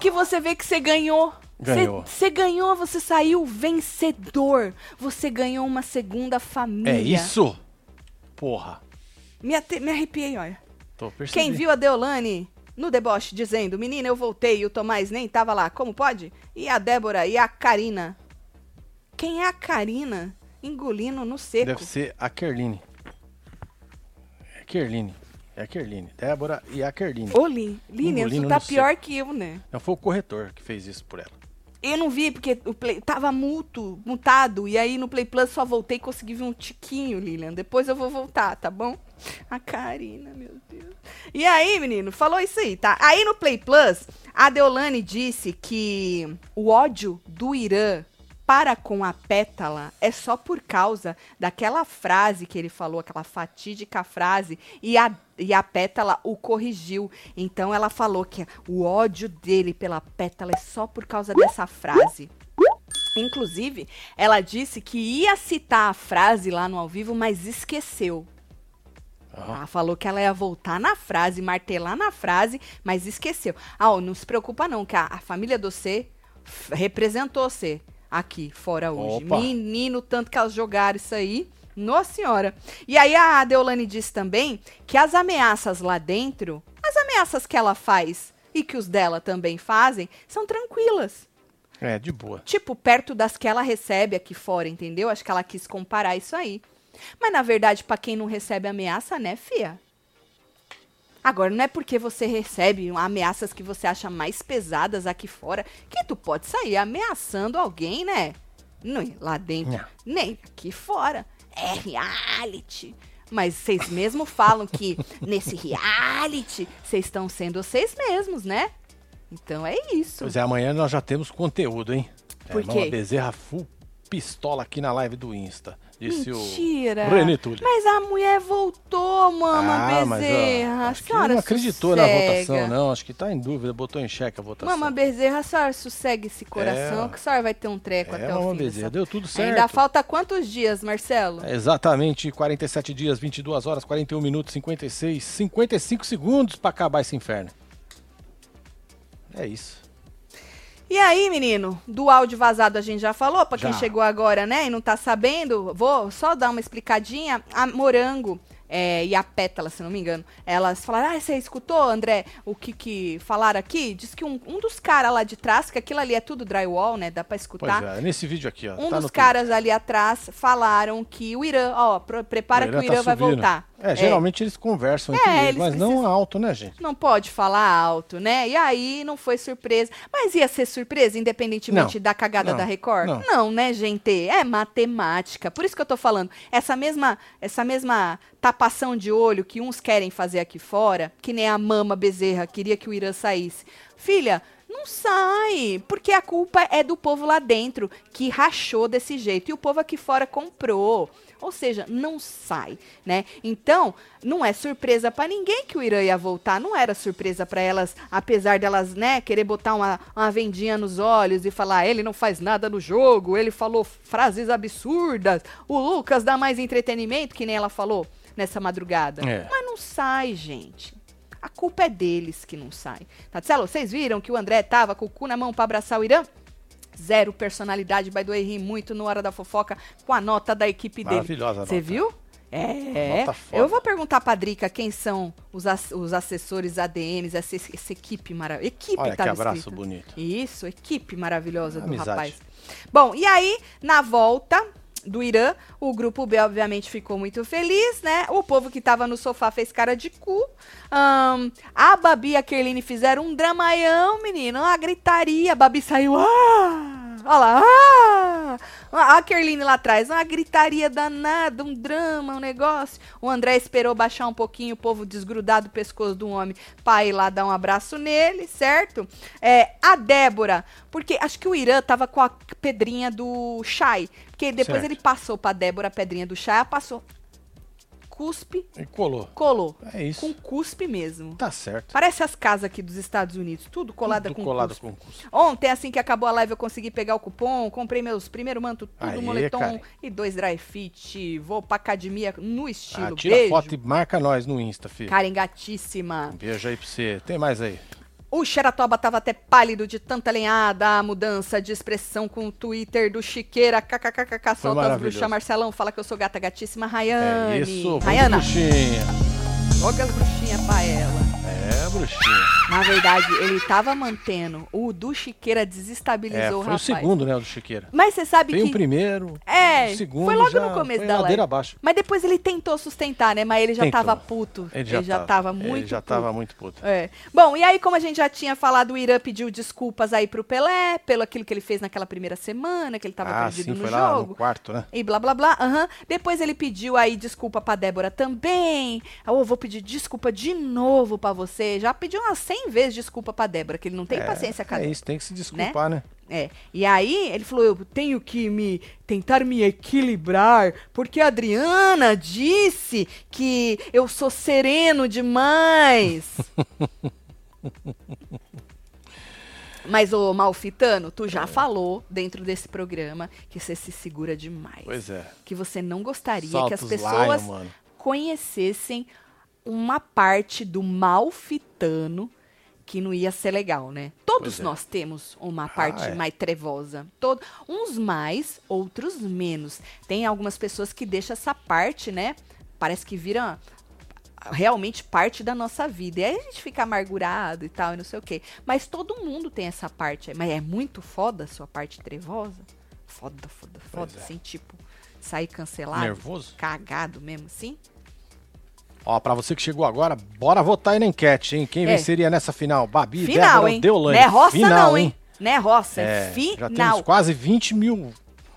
Que você vê que você ganhou. Ganhou. Você ganhou, você saiu vencedor. Você ganhou uma segunda família. É isso? Porra. Me, me arrepiei, olha. Tô percebendo. Quem viu a Deolane no deboche dizendo, menina, eu voltei e o Tomás nem tava lá, como pode? E a Débora e a Karina. Quem é a Karina? Engolindo no seco. Deve ser a Kerline. É Kerline. É a Kerline. Débora e a Kerline. Ô, Line, isso tá pior que eu, né? Não foi o corretor que fez isso por ela. Eu não vi, porque o Play tava muto, mutado. E aí no Play Plus só voltei e consegui ver um tiquinho, Lilian. Depois eu vou voltar, tá bom? A Karina, meu Deus. E aí, menino, falou isso aí, tá? Aí no Play Plus, a Deolane disse que o ódio do Irã para com a pétala é só por causa daquela frase que ele falou, aquela fatídica frase, e a, e a pétala o corrigiu. Então ela falou que o ódio dele pela pétala é só por causa dessa frase. Inclusive, ela disse que ia citar a frase lá no ao vivo, mas esqueceu. Uhum. Ela falou que ela ia voltar na frase, martelar na frase, mas esqueceu. Ah, não se preocupa não, que a, a família do C representou você aqui fora hoje. Opa. Menino, tanto que elas jogaram isso aí. Nossa senhora. E aí a Deolane disse também que as ameaças lá dentro, as ameaças que ela faz e que os dela também fazem, são tranquilas. É, de boa. Tipo, perto das que ela recebe aqui fora, entendeu? Acho que ela quis comparar isso aí. Mas na verdade, para quem não recebe ameaça, né, fia? Agora, não é porque você recebe ameaças que você acha mais pesadas aqui fora que tu pode sair ameaçando alguém, né? Não, lá dentro, não. nem aqui fora. É reality. Mas vocês mesmo falam que *laughs* nesse reality vocês estão sendo vocês mesmos, né? Então é isso. Pois é, amanhã nós já temos conteúdo, hein? Por é, quê? Uma bezerra full pistola aqui na live do Insta. Disse Mentira. o René Túlio. Mas a mulher voltou, mama ah, Bezerra. Mas, ó, acho que não acreditou sossega. na votação, não. Acho que tá em dúvida, botou em xeque a votação. Mama Bezerra, a senhora sossegue esse coração, é, que a senhora vai ter um treco é, até o fim. Bezerra, deu tudo certo. Ainda falta quantos dias, Marcelo? É exatamente, 47 dias, 22 horas, 41 minutos, 56, 55 segundos para acabar esse inferno. É isso. E aí, menino, do áudio vazado a gente já falou, para quem chegou agora, né, e não tá sabendo, vou só dar uma explicadinha. A Morango é, e a Pétala, se não me engano, elas falaram: Ah, você escutou, André, o que, que falaram aqui? Diz que um, um dos caras lá de trás, que aquilo ali é tudo drywall, né? Dá pra escutar. Pois é, nesse vídeo aqui, ó. Um tá dos caras ali atrás falaram que o Irã, ó, prepara o Irã que o Irã tá vai voltar. É, geralmente é. eles conversam entre é, eles, mas precisam... não alto, né, gente? Não pode falar alto, né? E aí não foi surpresa. Mas ia ser surpresa, independentemente não, da cagada não, da Record? Não. não, né, gente? É matemática. Por isso que eu tô falando. Essa mesma, essa mesma tapação de olho que uns querem fazer aqui fora, que nem a mama Bezerra queria que o Irã saísse. Filha, não sai, porque a culpa é do povo lá dentro que rachou desse jeito e o povo aqui fora comprou. Ou seja, não sai, né? Então, não é surpresa para ninguém que o Irã ia voltar, não era surpresa para elas, apesar delas, né, querer botar uma, uma vendinha nos olhos e falar, ele não faz nada no jogo, ele falou frases absurdas, o Lucas dá mais entretenimento, que nem ela falou nessa madrugada. É. Mas não sai, gente. A culpa é deles que não sai. Tatselo, vocês viram que o André tava com o cu na mão para abraçar o Irã? Zero personalidade, by the way, ri muito no Hora da Fofoca com a nota da equipe dele. Maravilhosa Você viu? É, eu vou perguntar pra Drica quem são os, os assessores ADMs, essa, essa equipe maravilhosa. Equipe Olha tá que abraço escrito. bonito. Isso, equipe maravilhosa do rapaz. Bom, e aí, na volta, do Irã. O grupo B, obviamente, ficou muito feliz, né? O povo que tava no sofá fez cara de cu. Um, a Babi e a Kerline fizeram um dramaião, menino. Uma gritaria. A Babi saiu. Ah! Olha lá. Ah! A Kerline lá atrás, uma gritaria danada, um drama, um negócio. O André esperou baixar um pouquinho, o povo desgrudado do pescoço do homem, pra ir lá dar um abraço nele, certo? É, a Débora, porque acho que o Irã tava com a pedrinha do Shai. Porque depois certo. ele passou pra Débora a pedrinha do Shai, ela passou cuspe. E colou. Colou. É isso. Com cuspe mesmo. Tá certo. Parece as casas aqui dos Estados Unidos, tudo colada tudo com colado cuspe. com cuspe. Ontem, assim que acabou a live, eu consegui pegar o cupom, comprei meus primeiro manto, tudo, Aê, moletom cara. e dois dry fit. Vou pra academia no estilo. Ah, tira Beijo. foto e marca nós no Insta, filho. Karen gatíssima. Um beijo aí pra você. Tem mais aí. O Xeratoba tava até pálido de tanta lenhada, a mudança de expressão com o Twitter do Chiqueira, kkkk, solta as bruxas, Marcelão, fala que eu sou gata gatíssima, Rayane. É isso, Rayana. bruxinha. Joga as bruxinhas pra ela. É, bruxinha. Na verdade, ele tava mantendo. O do Chiqueira desestabilizou é, foi o rapaz. o segundo, né, o do Chiqueira. Mas você sabe Tem que... o primeiro, é, o segundo foi logo já no começo foi da ladeira abaixo. Mas depois ele tentou sustentar, né? Mas ele já Tentou. tava puto. Ele já, ele já tava, tava muito Ele já puto. tava muito puto. É. Bom, e aí, como a gente já tinha falado, o Irã pediu desculpas aí pro Pelé, pelo aquilo que ele fez naquela primeira semana, que ele tava ah, perdido sim, no foi lá jogo. no quarto, né? E blá blá blá. aham. Depois ele pediu aí desculpa pra Débora também. Ah, Eu vou pedir desculpa de novo pra você. Já pediu umas 100 vezes desculpa pra Débora, que ele não tem é, paciência com a É isso, tem que se desculpar, né? É. E aí ele falou: eu tenho que me tentar me equilibrar, porque a Adriana disse que eu sou sereno demais. *laughs* Mas, ô Malfitano, tu já falou dentro desse programa que você se segura demais. Pois é. Que você não gostaria Solta que as pessoas Lion, conhecessem uma parte do Malfitano que não ia ser legal, né? Todos é. nós temos uma parte é. mais trevosa. Todo, uns mais, outros menos. Tem algumas pessoas que deixam essa parte, né? Parece que vira realmente parte da nossa vida. E aí a gente fica amargurado e tal, e não sei o quê. Mas todo mundo tem essa parte. Mas é muito foda a sua parte trevosa? Foda, foda, foda. Pois é. Assim, tipo, sair cancelado. Nervoso? Cagado mesmo, assim? Ó, pra você que chegou agora, bora votar aí na enquete, hein? Quem É. venceria nessa final? Babi, Final, Débora, hein? Deolane. Não é roça final, não, hein? Não é roça, é, É, final. já temos quase 20 mil.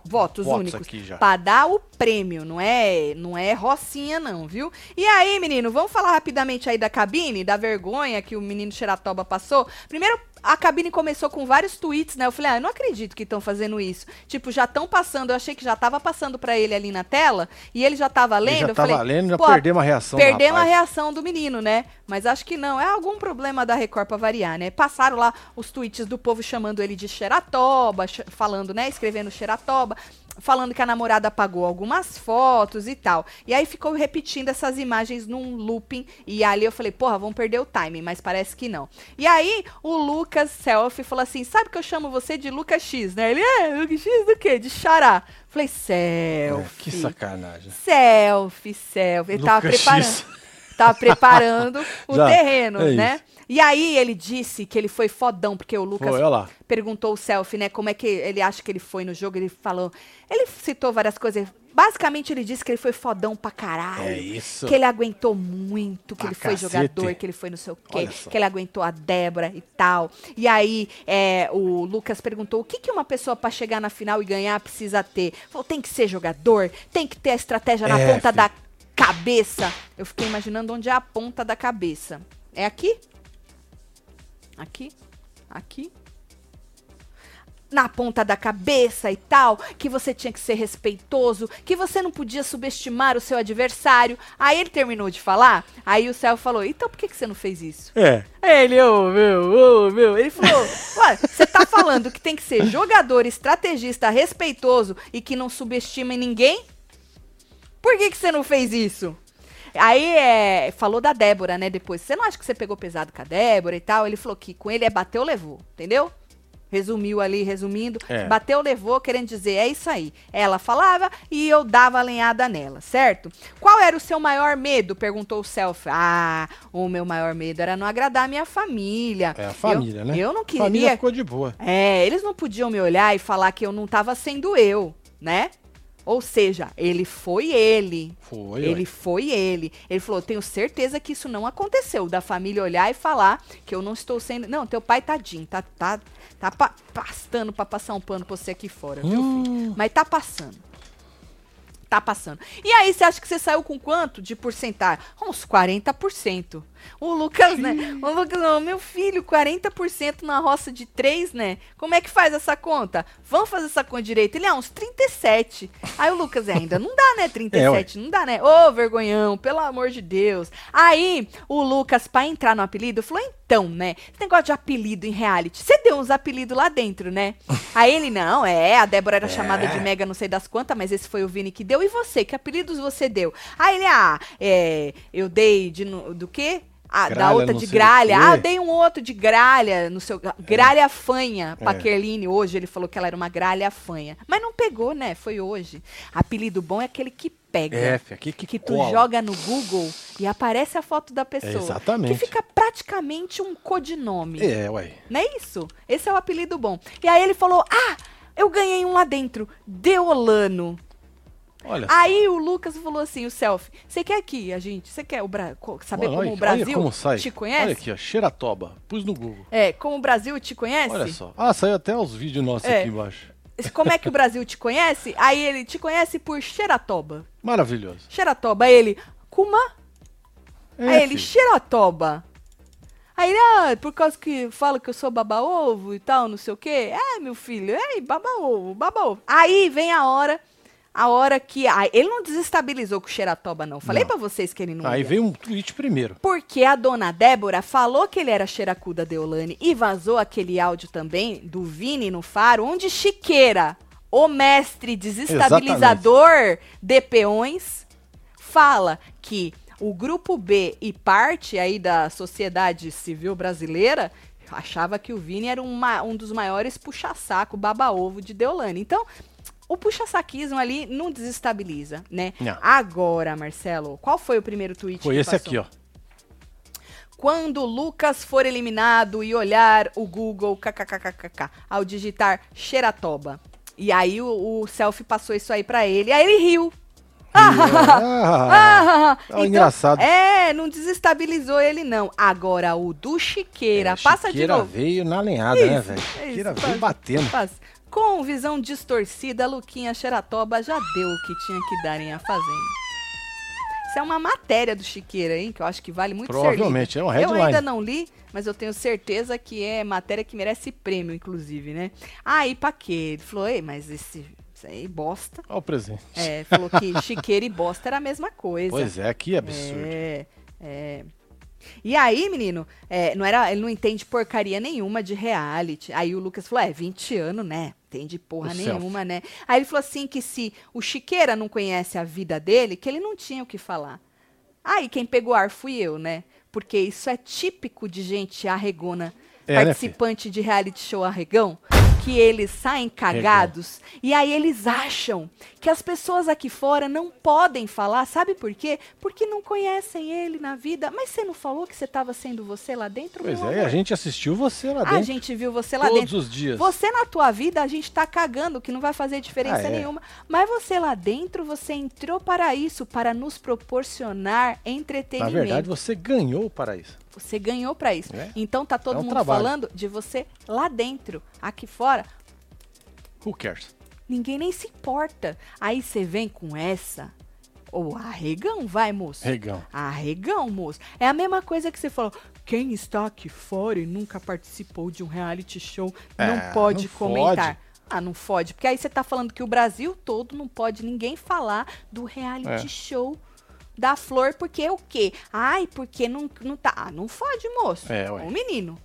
votos, votos únicos aqui já. Pra dar o prêmio, não é, não é rocinha não, viu? E aí, menino, vamos falar rapidamente aí da cabine, da vergonha que o menino Xeratoba passou? Primeiro, a cabine começou com vários tweets, né? Eu falei, ah, eu não acredito que estão fazendo isso. Tipo, já estão passando, eu achei que já tava passando pra ele ali na tela, e ele já tava lendo, Ele já eu tava falei, lendo, já pô, perdemos a reação. do Perdemos a rapaz. reação do menino, né? Mas acho que não. É algum problema da Record pra variar, né? Passaram lá os tweets do povo chamando ele de Xeratoba, falando, né? Escrevendo Xeratoba, falando que a namorada apagou algumas fotos e tal. E aí ficou repetindo essas imagens num looping. E ali eu falei, porra, vão perder o timing, mas parece que não. E aí o Lucas Selfie falou assim: sabe que eu chamo você de Lucas X, né? Ele é, Lucas X do quê? De Xará. Falei, É, selfie. que sacanagem. Selfie, selfie. Ele tava Lucas preparando. X. Tava preparando *laughs* o Já, terreno, é né? isso. E aí ele disse que ele foi fodão, porque o Lucas Foi, perguntou o selfie, né? Como é que ele acha que ele foi no jogo? Ele falou. Ele citou várias coisas. Basicamente, ele disse que ele foi fodão pra caralho. É isso. Que ele aguentou muito, que ele foi cacete. jogador, que ele foi não sei o quê, que ele aguentou a Débora e tal. E aí, é, o Lucas perguntou o que, que uma pessoa pra chegar na final e ganhar precisa ter. Falou, tem que ser jogador, tem que ter a estratégia na É, ponta filho. da cabeça. Eu fiquei imaginando onde é a ponta da cabeça. É aqui? Aqui? Aqui? Na ponta da cabeça e tal, que você tinha que ser respeitoso, que você não podia subestimar o seu adversário. Aí ele terminou de falar, aí o Céu falou: então por que, que você não fez isso? É. Ele, ô meu, ô meu. Ele falou: *laughs* você tá falando que tem que ser jogador, estrategista, respeitoso e que não subestima ninguém? Por que, que você não fez isso? Aí é, falou da Débora, né? Depois. Você não acha que você pegou pesado com a Débora e tal? Ele falou que com ele é bateu, levou, entendeu? Resumiu ali, resumindo. É. Bateu, levou, querendo dizer, é isso aí. Ela falava e eu dava a lenhada nela, certo? Qual era o seu maior medo? Perguntou o Self. Ah, o meu maior medo era não agradar a minha família. É a família, eu, né? Eu não A família queria. ficou de boa. É, eles não podiam me olhar e falar que eu não tava sendo eu, né? Ou seja, ele foi ele. Foi, Ele ué. foi ele. Ele falou: tenho certeza que isso não aconteceu. Da família olhar e falar que eu não estou sendo. Não, teu pai tadinho, tá, tá, tá pa- pastando pra passar um pano pra você aqui fora, viu, Hum. filho? Mas tá passando. Tá passando. E aí, você acha que você saiu com quanto de porcentagem? Uns 40%. O Lucas, né? O Lucas, não, meu filho, 40% na roça de 3, né? Como é que faz essa conta? Vamos fazer essa conta direito. Ele, ah, uns 37. Aí o Lucas, é, ainda não dá, né? 37, não dá, né? Ô, vergonhão, pelo amor de Deus. Aí, o Lucas, pra entrar no apelido, falou, então, né? Esse negócio de apelido em reality, você deu uns apelidos lá dentro, né? *laughs* Aí ele, não, é, a Débora era chamada de Mega não sei das quantas, mas esse foi o Vini que deu. E você, que apelidos você deu? Aí ele, ah, é, eu dei de, do quê? Ah, gralha, da outra de gralha. Ah, dei um outro de gralha no seu. Gralha é. fanha. Paquerline, hoje ele falou que ela era uma gralha fanha. Mas não pegou, né? Foi hoje. Apelido bom é aquele que pega. É, aqui que, que tu joga no Google e aparece a foto da pessoa. É exatamente. Que fica praticamente um codinome. É, ué. Não é isso? Esse é o apelido bom. E aí ele falou: Ah, eu ganhei um lá dentro. Deolano. Olha. Aí o Lucas falou assim, o selfie, você quer aqui, a gente, você quer o Bra saber olha, como o Brasil como te conhece? Olha aqui, ó, Xeratoba, pus no Google. É, como o Brasil te conhece? Olha só. Ah, saiu até os vídeos nossos é. aqui embaixo. Como é que o Brasil te conhece? Aí ele te conhece por Xeratoba. Maravilhoso. Xeratoba, aí ele, Kuma? É, aí ele, Xeratoba. Aí ele, ah, por causa que fala que eu sou baba-ovo e tal, não sei o quê. É, meu filho, é, baba-ovo, baba-ovo. Aí vem a hora a hora que. Ah, ele não desestabilizou com o Xeratoba, não. Falei para vocês que ele não. Aí ia. veio um tweet primeiro. Porque a dona Débora falou que ele era Xeracuda Deolane e vazou aquele áudio também do Vini no Faro, onde Chiqueira, o mestre desestabilizador Exatamente. de peões, fala que o grupo B e parte aí da sociedade civil brasileira achava que o Vini era uma, um dos maiores puxa-saco, baba-ovo de Deolane. Então, o puxa-saquismo ali não desestabiliza, né? Não. Agora, Marcelo, qual foi o primeiro tweet Foi esse passou? aqui, ó. Quando o Lucas for eliminado e olhar o Google kkkk ao digitar Xeratoba. E aí o, o selfie passou isso aí para ele, aí ele riu. *laughs* Ah, ah, então, engraçado. É, não desestabilizou ele, não. Agora, o do Chiqueira, é, passa Chiqueira de novo. veio na lenhada, né, velho? Chiqueira veio batendo. Com visão distorcida, Luquinha Xeratoba já deu o que tinha que dar em A Fazenda. Isso é uma matéria do Chiqueira, hein? Que eu acho que vale muito Provavelmente, é um headline. Eu ainda não li, mas eu tenho certeza que é matéria que merece prêmio, inclusive, né? Aí, ah, Paquê, ele falou, ei, mas esse, isso aí, bosta. Olha o presente. É, falou que chiqueira e bosta era a mesma coisa. Pois é, que absurdo. É, é. E aí, menino, é, não era, ele não entende porcaria nenhuma de reality. Aí o Lucas falou: é, 20 anos, né? Entende porra o nenhuma, self. né? Aí ele falou assim: que se o Chiqueira não conhece a vida dele, que ele não tinha o que falar. Aí quem pegou ar fui eu, né? Porque isso é típico de gente arregona, é, né, participante né, de reality show arregão que eles saem cagados e aí eles acham que as pessoas aqui fora não podem falar, sabe por quê? Porque não conhecem ele na vida. Mas você não falou que você estava sendo você lá dentro? Pois é, amor? a gente assistiu você lá dentro. A gente viu você lá todos dentro. Todos os dias. Você na tua vida, a gente tá cagando, que não vai fazer diferença ah, é. nenhuma. Mas você lá dentro, você entrou para isso, para nos proporcionar entretenimento. Na verdade, você ganhou para isso. Você ganhou para isso. É. Então tá todo é um mundo trabalho. falando de você lá dentro. Aqui fora. Who cares? Ninguém nem se importa. Aí você vem com essa. Ou oh, arregão, vai, moço. Arregão. Arregão, moço. É a mesma coisa que você falou. Quem está aqui fora e nunca participou de um reality show é, não pode não comentar. Fode. Ah, não fode. Porque aí você tá falando que o Brasil todo não pode ninguém falar do reality é. show da flor, porque o quê? Ai, porque não, não tá. Ah, não fode, moço. É, ué. O menino.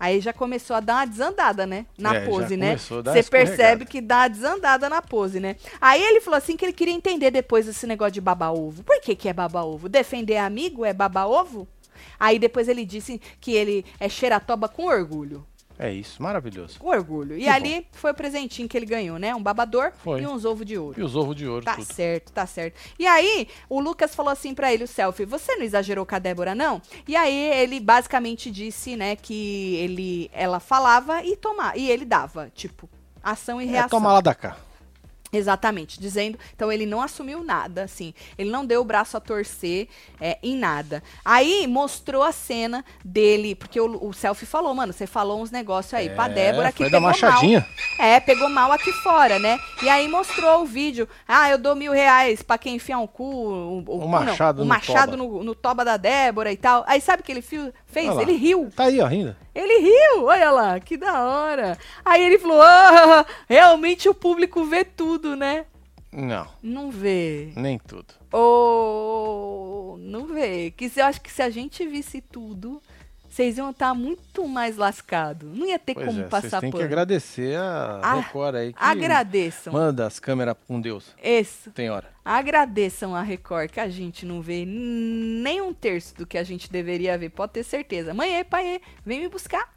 Aí já começou a dar uma desandada, né? Na é, pose, né? Você percebe que dá uma desandada na pose, né? Aí ele falou assim que ele queria entender depois esse negócio de baba-ovo. Por que, que é baba-ovo? Defender amigo é baba-ovo? Aí depois ele disse que ele é xeratoba com orgulho. É isso, maravilhoso. Com orgulho. E que ali bom. foi o presentinho que ele ganhou, né? Um babador foi. e uns ovos de ouro. E os ovos de ouro. Tá tudo. certo, tá certo. E aí, o Lucas falou assim para ele, o selfie, você não exagerou com a Débora, não? E aí ele basicamente disse, né, que ele, ela falava e tomava, e ele dava, tipo, ação e reação. É, toma lá da cá. Exatamente, dizendo. Então ele não assumiu nada, assim. Ele não deu o braço a torcer é, em nada. Aí mostrou a cena dele, porque o, o selfie falou, mano, você falou uns negócios aí é, pra Débora que pegou machadinha. mal. É, pegou mal aqui fora, né? E aí mostrou o vídeo. Ah, eu dou mil reais pra quem enfiar um cu. O, o, o machado, não, o machado no, no, toba da Débora e tal. Aí sabe o que ele fez? Ele riu. Tá aí, ó, ainda. Ele riu, olha lá, que da hora. Aí ele falou: ah, realmente o público vê tudo, né? Não. Não vê. Nem tudo. Ou oh, não vê. Que eu acho que se a gente visse tudo, vocês iam estar tá muito mais lascado. Não ia ter pois como é, passar têm pano. que agradecer a, a Record aí. Que agradeçam. Manda as câmeras com Deus. Isso. Tem hora. Agradeçam a Record, que a gente não vê nem um terço do que a gente deveria ver. Pode ter certeza. Mãe, pai, vem me buscar.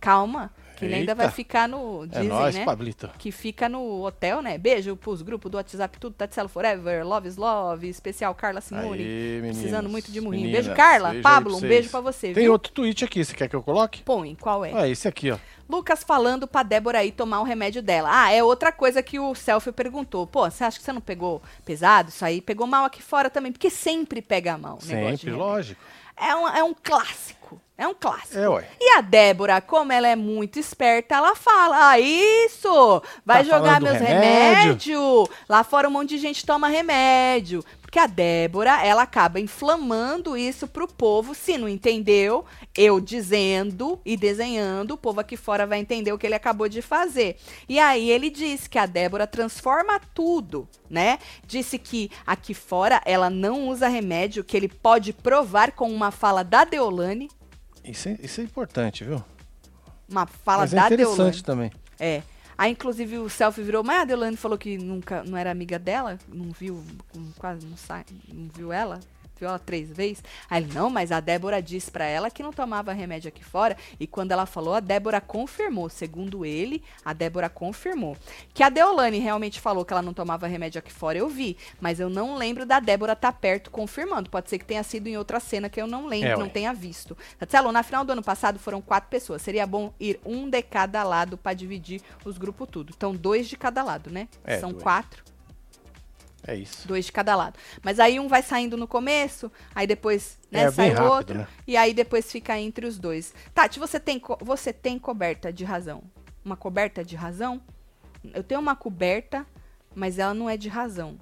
Calma. Que ele ainda vai ficar no. Dizem, é nóis, né? Pablito. Que fica no hotel, né? Beijo pros grupos do WhatsApp, tudo, Tatselo Forever, Love is Love, especial Carla Simone. Aí, precisando muito de murrinho. Beijo, Carla. Pablo, um beijo pra você. Tem viu? outro tweet aqui, você quer que eu coloque? Põe, qual é? Ah, esse aqui, ó. Lucas falando pra Débora aí tomar o remédio dela. Ah, é outra coisa que o Selfie perguntou. Pô, você acha que você não pegou pesado? Isso aí pegou mal aqui fora também. Porque sempre pega mal. Sempre, lógico. É um, é um clássico. É um clássico. É. E a Débora, como ela é muito esperta, ela fala: Ah, isso! Vai tá jogar meus remédios. Remédio. Lá fora um monte de gente toma remédio. Porque a Débora, ela acaba inflamando isso pro povo. Se não entendeu, eu dizendo e desenhando, o povo aqui fora vai entender o que ele acabou de fazer. E aí ele disse que a Débora transforma tudo, né? Disse que aqui fora ela não usa remédio, que ele pode provar com uma fala da Deolane. Isso é, isso é importante, viu? Uma fala Mas é da interessante Deolane. também. É. Aí, inclusive, o selfie virou, mas a Deolane falou que nunca não era amiga dela, não viu, quase não, sai, não viu ela viu ela três vezes. Aí ele, não, mas a Débora disse para ela que não tomava remédio aqui fora. E quando ela falou, a Débora confirmou. Segundo ele, a Débora confirmou. Que a Deolane realmente falou que ela não tomava remédio aqui fora, eu vi. Mas eu não lembro da Débora estar tá perto confirmando. Pode ser que tenha sido em outra cena que eu não lembro, é, não tenha visto. Tatielo, na final do ano passado foram quatro pessoas. Seria bom ir um de cada lado para dividir os grupos tudo. Então, dois de cada lado, né? É, São dois. quatro. É isso. Dois de cada lado. Mas aí um vai saindo no começo, aí depois né, é, sai o outro, né? e aí depois fica entre os dois. Tati, você tem, você tem coberta de razão? Uma coberta de razão? Eu tenho uma coberta, mas ela não é de razão.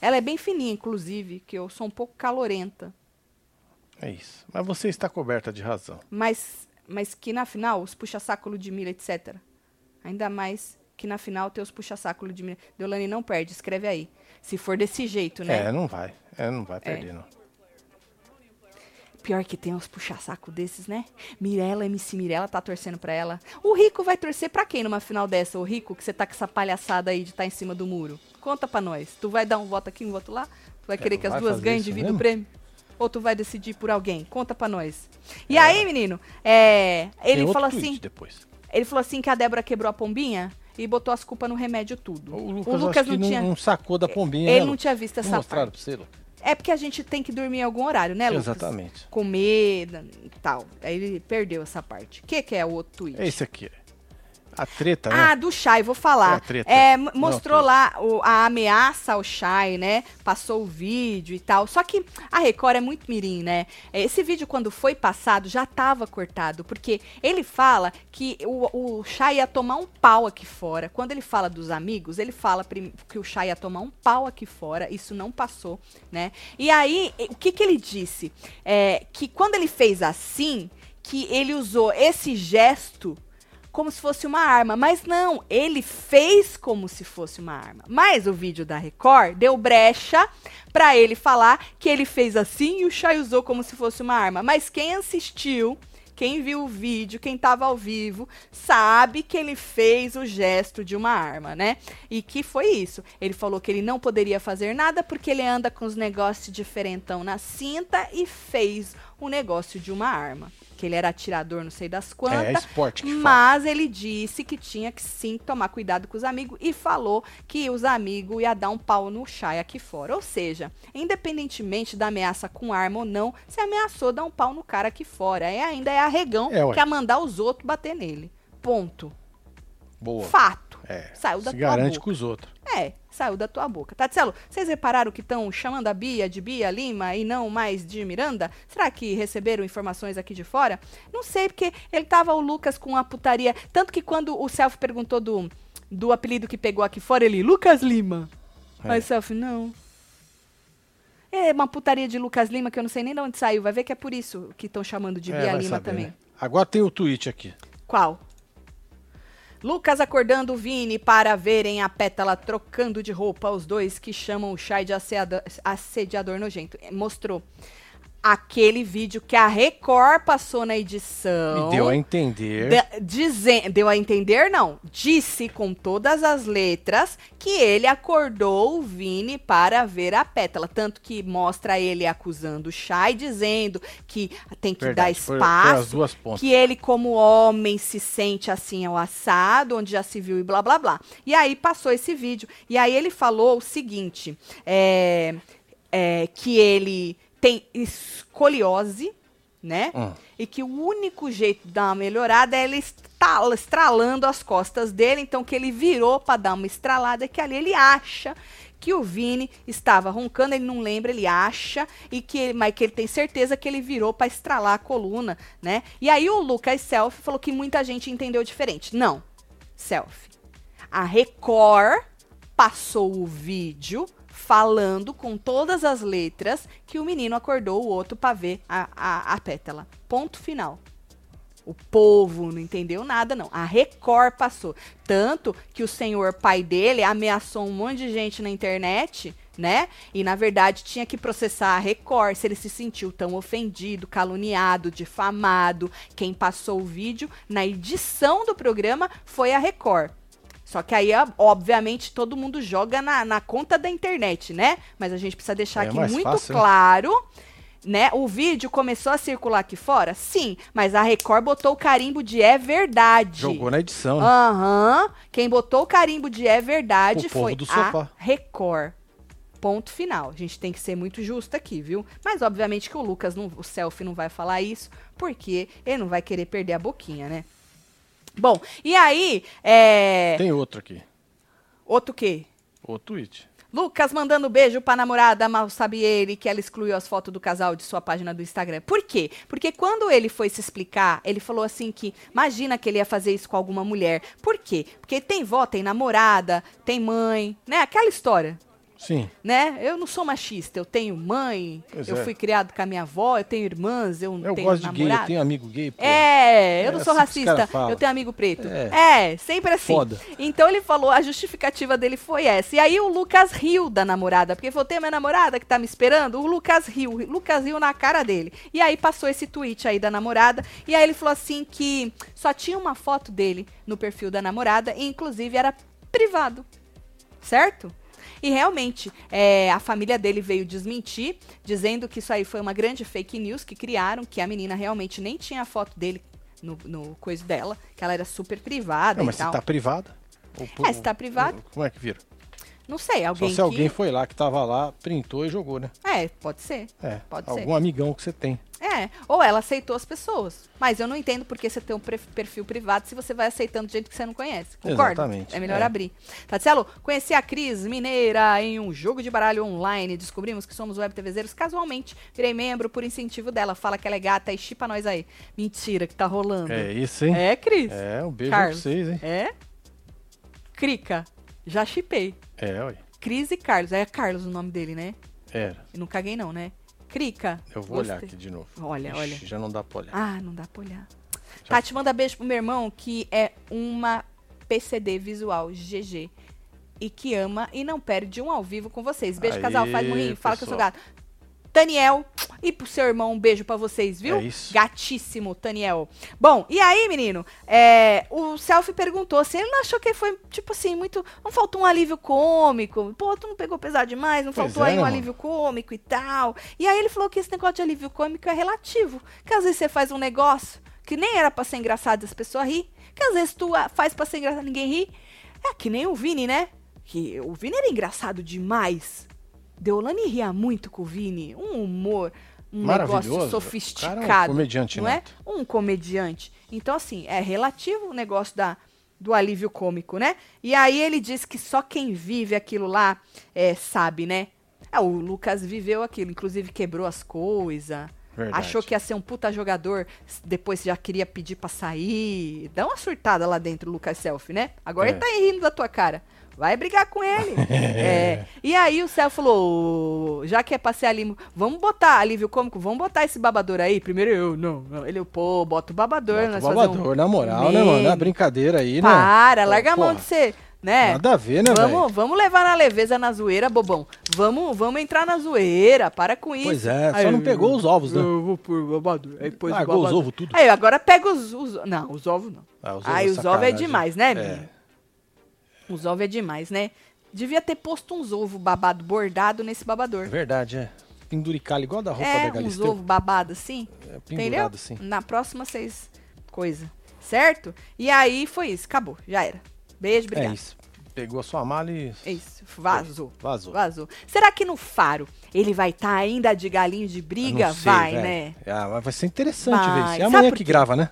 Ela é bem fininha, inclusive, que eu sou um pouco calorenta. É isso. Mas você está coberta de razão. Mas, mas que na final, os puxa-saco de milha, etc. Ainda mais que na final tem os puxa-saco de milha. Deolane não perde, escreve aí. Se for desse jeito, né? É, não vai. É, não vai perder, é. não. Pior que tem uns puxa-saco desses, né? Mirella, MC Mirella tá torcendo pra ela. O Rico vai torcer pra quem numa final dessa? O Rico, que você tá com essa palhaçada aí de estar tá em cima do muro. Conta pra nós. Tu vai dar um voto aqui, um voto lá? Tu vai é, querer que as duas ganhem de vida o prêmio? Ou tu vai decidir por alguém? Conta pra nós. E é. aí, menino, é, ele falou assim. Depois. Ele falou assim que a Débora quebrou a pombinha e botou as culpas no remédio tudo. O Lucas, o Lucas não, tinha, não sacou da pombinha. Ele né, não tinha visto essa parte. Pra você. É porque a gente tem que dormir em algum horário, né, Lucas? Exatamente. Comer e tal. Aí ele perdeu essa parte. O que, que é o outro tweet? É esse aqui. A treta, né? Ah, do Shai, vou falar. É, é mostrou Não, lá o, a ameaça ao Shai, né? Passou o vídeo e tal. Só que a Record é muito mirim, né? Esse vídeo, quando foi passado, já tava cortado. Porque ele fala que o, o Shai ia tomar um pau aqui fora. Quando ele fala dos amigos, ele fala que o Shai ia tomar um pau aqui fora. Isso não passou, né? E aí, o que, que ele disse? É, que quando ele fez assim, que ele usou esse gesto como se fosse uma arma. Mas não, ele fez como se fosse uma arma. Mas o vídeo da Record deu brecha para ele falar que ele fez assim e o Chay usou como se fosse uma arma. Mas quem assistiu, quem viu o vídeo, quem estava ao vivo, sabe que ele fez o gesto de uma arma, né? E que foi isso. Ele falou que ele não poderia fazer nada porque ele anda com os negócios diferentão na cinta e fez o negócio de uma arma que ele era atirador, não sei das quantas. É, é esporte que Mas fala. ele disse que tinha que sim tomar cuidado com os amigos e falou que os amigos ia dar um pau no chai aqui fora. Ou seja, independentemente da ameaça com arma ou não, se ameaçou dar um pau no cara aqui fora. E ainda é arregão é, que é mandar os outros bater nele. Ponto. Boa. Fato. É. Saiu da Se garante boca. com os outros. É, saiu da tua boca. Tatselo, vocês repararam que estão chamando a Bia de Bia Lima e não mais de Miranda? Será que receberam informações aqui de fora? Não sei, porque ele tava o Lucas com a putaria. Tanto que quando o Self perguntou do, do apelido que pegou aqui fora, ele, Lucas Lima. É. Aí o Self, não. É uma putaria de Lucas Lima que eu não sei nem de onde saiu. Vai ver que é por isso que estão chamando de é, Bia Lima saber, também. Né? Agora tem o tweet aqui. Qual? Lucas acordando Vini para verem a pétala trocando de roupa, os dois que chamam o Shai de assediador nojento. Mostrou. Aquele vídeo que a Record passou na edição. E deu a entender. De, deu a entender, não. Disse com todas as letras que ele acordou o Vini para ver a pétala. Tanto que mostra ele acusando o Chay, dizendo que tem que Verdade, dar espaço. Foi, foi que ele, como homem, se sente assim ao assado, onde já se viu e blá blá blá. E aí passou esse vídeo. E aí ele falou o seguinte: é, é, que ele tem escoliose, né? Hum. E que o único jeito de dar uma melhorada é ele estralando as costas dele, então que ele virou para dar uma estralada, que ali ele acha que o Vini estava roncando, ele não lembra, ele acha, e que mas que ele tem certeza que ele virou para estralar a coluna, né? E aí o Lucas Self falou que muita gente entendeu diferente. Não, Self. A Record passou o vídeo falando com todas as letras que o menino acordou o outro para ver a, a, a pétala. Ponto final. O povo não entendeu nada, não. A Record passou. Tanto que o senhor pai dele ameaçou um monte de gente na internet, né? E na verdade tinha que processar a Record se ele se sentiu tão ofendido, caluniado, difamado. Quem passou o vídeo na edição do programa foi a Record. Só que aí, obviamente, todo mundo joga na, na conta da internet, né? Mas a gente precisa deixar é aqui muito fácil, claro. Né? O vídeo começou a circular aqui fora? Sim, mas a Record botou o carimbo de é verdade. Jogou na edição, né? Aham. Uhum. Quem botou o carimbo de é verdade o foi a Record. Ponto final. A gente tem que ser muito justo aqui, viu? Mas obviamente que o Lucas, não, o selfie, não vai falar isso, porque ele não vai querer perder a boquinha, né? Bom, e aí. É... Tem outro aqui. Outro quê? O tweet. Lucas mandando beijo pra namorada, mal sabe ele que ela excluiu as fotos do casal de sua página do Instagram. Por quê? Porque quando ele foi se explicar, ele falou assim que imagina que ele ia fazer isso com alguma mulher. Por quê? Porque tem vó, tem namorada, tem mãe, né? Aquela história. Sim. Né? Eu não sou machista, eu tenho mãe, pois eu é. fui criado com a minha avó, eu tenho irmãs, eu, eu tenho gosto de gay, eu tenho amigo gay. Pô. É, eu é não sou assim racista, eu tenho amigo preto. É, é sempre assim. Foda. Então ele falou, a justificativa dele foi essa. E aí o Lucas riu da namorada, porque falou, tem minha namorada que tá me esperando? O Lucas riu, o Lucas riu na cara dele. E aí passou esse tweet aí da namorada, e aí ele falou assim que só tinha uma foto dele no perfil da namorada, e inclusive era privado. Certo? E realmente, é, a família dele veio desmentir, dizendo que isso aí foi uma grande fake news que criaram, que a menina realmente nem tinha a foto dele no, no coisa dela, que ela era super privada. Não, mas se tá privada. É, se tá privado. Como é que vira? Não sei, alguém. Só se que... alguém foi lá que tava lá, printou e jogou, né? É, pode ser. É, pode algum ser. amigão que você tem. É, ou ela aceitou as pessoas. Mas eu não entendo por que você tem um perfil privado se você vai aceitando gente que você não conhece. Concorda? Exatamente. É melhor é. abrir. Tatielo, conheci a Cris Mineira em um jogo de baralho online. Descobrimos que somos web TVzeiros casualmente. Virei membro por incentivo dela. Fala que ela é gata e chipa nós aí. Mentira que tá rolando. É isso, hein? É, Cris. É, um beijo Carlos. pra vocês, hein? É? Crica. Já chipei. É, olha. Cris e Carlos. É Carlos o nome dele, né? Era. Eu não caguei, não, né? Crica. Eu vou Gostei. olhar aqui de novo. Olha, Ixi, olha. Já não dá pra olhar. Ah, não dá pra olhar. Já Tati, manda beijo pro meu irmão, que é uma PCD visual, GG. E que ama e não perde um ao vivo com vocês. Beijo, Aí, casal. Faz morrinho. Fala que eu sou gato. Daniel. E pro seu irmão, um beijo para vocês, viu? É isso. Gatíssimo, Daniel. Bom, e aí, menino? É, o Selfie perguntou se ele não achou que foi, tipo assim, muito. Não faltou um alívio cômico. Pô, tu não pegou pesado demais, não pois faltou é, aí um mano. alívio cômico e tal. E aí ele falou que esse negócio de alívio cômico é relativo. Que às vezes você faz um negócio que nem era pra ser engraçado e as pessoas rir. Que às vezes tu faz pra ser engraçado e ninguém ri. É que nem o Vini, né? Que o Vini era engraçado demais. Deolane ria muito com o Vini, um humor, um negócio sofisticado. Cara, um comediante, não é? Um comediante. Então, assim, é relativo o negócio da, do alívio cômico, né? E aí ele diz que só quem vive aquilo lá é, sabe, né? É, o Lucas viveu aquilo, inclusive quebrou as coisas. Achou que ia ser um puta jogador, depois já queria pedir pra sair. Dá uma surtada lá dentro, Lucas Selfie, né? Agora é. ele tá rindo da tua cara. Vai brigar com ele. *laughs* é. E aí o Céu falou: já que é pra ser alívio, vamos botar alívio cômico, vamos botar esse babador aí. Primeiro eu, não. Ele, pô, bota o babador. Bota o babador, um... na moral, né, mano? É brincadeira aí, Para, né? Para, larga a mão de ser. né? Nada a ver, né, vamos, véio? vamos levar na leveza na zoeira, bobão. Vamos, vamos entrar na zoeira, para com isso. Pois é, só não pegou os ovos, né? Eu vou por babado. Aí pôs Largou os ovos tudo. Aí, agora pega os, os... Não, os ovos não. Ah, os ovos Aí, é os ovos é demais, né, é. Os ovos é demais, né? Devia ter posto uns ovos babado bordado nesse babador. Verdade, é. Penduricalho igual da roupa é, da Galisteu. uns ovos babado assim. É, pendurado assim. Na próxima vocês... Coisa. Certo? E aí foi isso. Acabou. Já era. Beijo, obrigado. É isso. Pegou a sua mala e. Isso, vazou. Vazou. Vazou. Será que no faro ele vai estar tá ainda de galinho de briga? Sei, vai, né? Ah, vai ser interessante vai. ver isso. É amanhã que grava, né?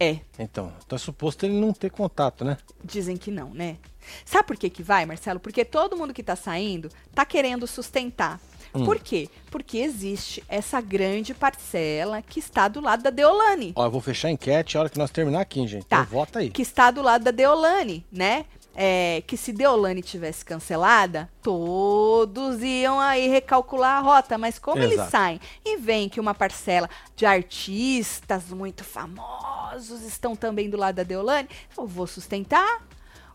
É. Então, então é suposto ele não ter contato, né? Dizem que não, né? Sabe por que que vai, Marcelo? Porque todo mundo que tá saindo tá querendo sustentar. Hum. Por quê? Porque existe essa grande parcela que está do lado da Deolane. Ó, eu vou fechar a enquete a hora que nós terminar aqui, gente. Tá. Então vota aí. Que está do lado da Deolane, né? É, que se Deolane tivesse cancelada, todos iam aí recalcular a rota. Mas como Exato. eles saem e veem que uma parcela de artistas muito famosos estão também do lado da Deolane, eu vou sustentar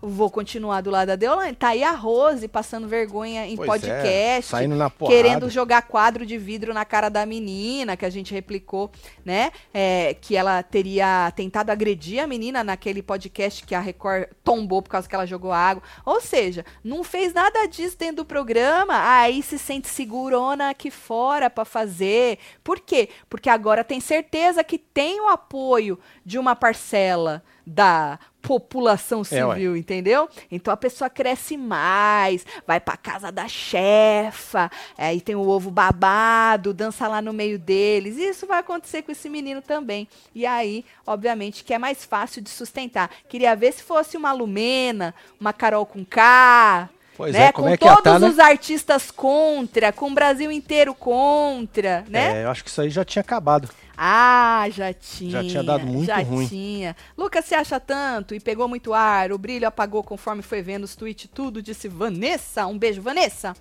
vou continuar do lado da Deolane. Tá aí a Rose passando vergonha em pois é, podcast, é, saindo na porrada. querendo jogar quadro de vidro na cara da menina, que a gente replicou, né? É, que ela teria tentado agredir a menina naquele podcast que a Record tombou por causa que ela jogou água. Ou seja, não fez nada disso dentro do programa, aí se sente segurona aqui fora para fazer. Por quê? Porque agora tem certeza que tem o apoio de uma parcela da população civil, é, entendeu? Então a pessoa cresce mais, vai para casa da chefa, aí tem o ovo babado, dança lá no meio deles. Isso vai acontecer com esse menino também. E aí, obviamente, que é mais fácil de sustentar. Queria ver se fosse uma Lumena, uma Carol com K, Pois né? é, com é todos tá, né? os artistas contra, com o Brasil inteiro contra, né? É, eu acho que isso aí já tinha acabado. Ah, já tinha. Já tinha dado muito já ruim. Já tinha. Lucas se acha tanto e pegou muito ar, o brilho apagou conforme foi vendo os tweets tudo, disse Vanessa. Um beijo, Vanessa.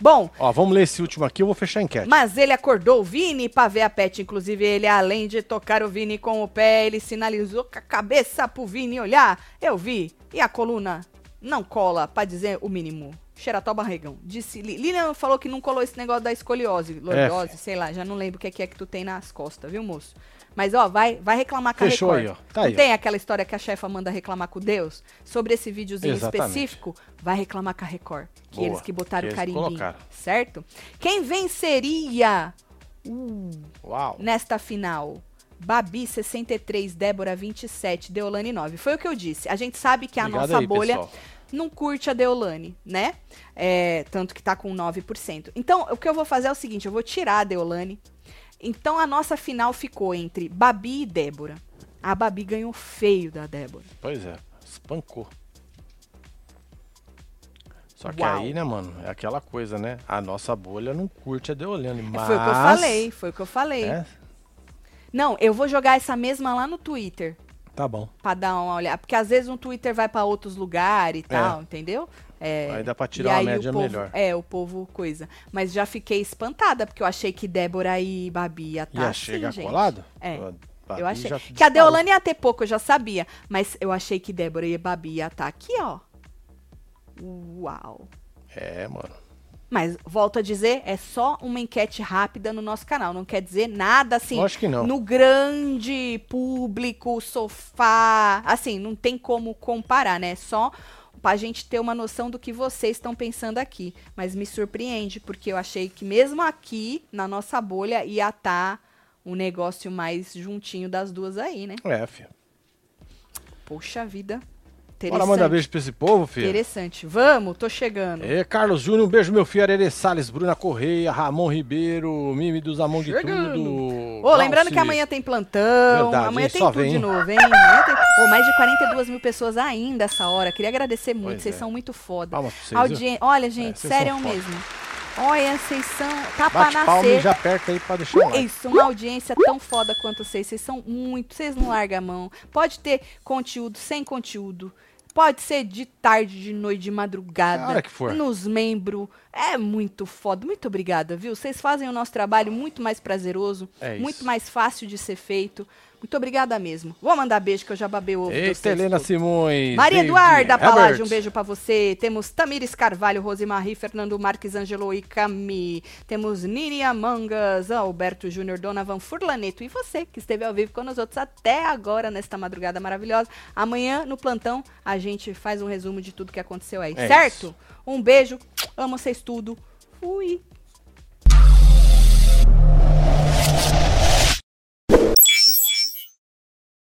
Bom. Ó, vamos ler esse último aqui, eu vou fechar a enquete. Mas ele acordou o Vini pra ver a pet. Inclusive, ele, além de tocar o Vini com o pé, ele sinalizou com a cabeça pro Vini olhar. Eu vi. E a coluna não cola, pra dizer o mínimo. Xerató Barregão. Disse, Lilian falou que não colou esse negócio da escoliose, lordose, é. sei lá, já não lembro o que é, que é que tu tem nas costas, viu, moço? Mas, ó, vai, vai reclamar com Fechou a Record. Aí, ó. Tá aí, tem ó. aquela história que a chefa manda reclamar com Deus? Sobre esse videozinho Exatamente. específico, vai reclamar com a Record. Que Boa, eles que botaram o carimbinho. Certo? Quem venceria uh, Uau. nesta final? Babi 63, Débora 27, Deolane 9. Foi o que eu disse. A gente sabe que a Obrigado nossa aí, bolha pessoal não curte a Deolane, né? É, tanto que tá com 9%. Então, o que eu vou fazer é o seguinte: eu vou tirar a Deolane. Então, a nossa final ficou entre Babi e Débora. A Babi ganhou feio da Débora. Pois é, espancou. Só que Uau. aí, né, mano, é aquela coisa, né? A nossa bolha não curte a Deolane, mas... Foi o que eu falei, foi o que eu falei. É? Não, eu vou jogar essa mesma lá no Twitter. Tá bom. Pra dar uma olhada. Porque às vezes um Twitter vai para outros lugares e é. tal, entendeu? É, aí dá pra tirar uma média povo, melhor. É, o povo coisa. Mas já fiquei espantada, porque eu achei que Débora e Babi ia estar tá ia assim, chegar gente. colado? É. Babi eu achei. Que a Deolane ia ter pouco, eu já sabia. Mas eu achei que Débora e Babi ia estar tá aqui, ó. Uau. É, mano. Mas, volto a dizer, é só uma enquete rápida no nosso canal. Não quer dizer nada assim. Acho que não. No grande público, sofá. Assim, não tem como comparar, né? É só pra gente ter uma noção do que vocês estão pensando aqui. Mas me surpreende, porque eu achei que mesmo aqui, na nossa bolha, ia estar tá um negócio mais juntinho das duas aí, né? É, filho. Poxa vida. Bora mandar beijo pra esse povo, filho. Interessante. Vamos, tô chegando. É, Carlos Júnior, um beijo, meu filho. Arere Salles, Bruna Correia, Ramon Ribeiro, Mimi dos Amon de Tudo. Ô, lembrando que amanhã tem plantão. Verdade, amanhã tem tudo vem. de novo, hein? Tem... mais de 42 mil pessoas ainda essa hora. Queria agradecer muito, pois vocês é. são muito foda. Palmas pra vocês, Audien... Olha, gente, é, sério mesmo. Olha, vocês são. Tá Bate pra nascer. e já aperta aí pra deixar like. Isso, uma audiência tão foda quanto vocês. Vocês são muito. Vocês não largam a mão. Pode ter conteúdo sem conteúdo. Pode ser de tarde, de noite, de madrugada. A hora que for. Nos membros. É muito foda. Muito obrigada, viu? Vocês fazem o nosso trabalho muito mais prazeroso, é muito mais fácil de ser feito. Muito obrigada mesmo. Vou mandar beijo que eu já babei o ovo. Eita, Helena Simões. Maria Eduarda Palácio, um beijo para você. Temos Tamires Carvalho, Rosemarie, Fernando Marques, Angelo e Cami. Temos Nini Amangas, Alberto Júnior, Donavan Furlaneto e você que esteve ao vivo com nós outros até agora nesta madrugada maravilhosa. Amanhã no plantão a gente faz um resumo de tudo que aconteceu aí, é certo? Isso. Um beijo, amo vocês tudo. Fui.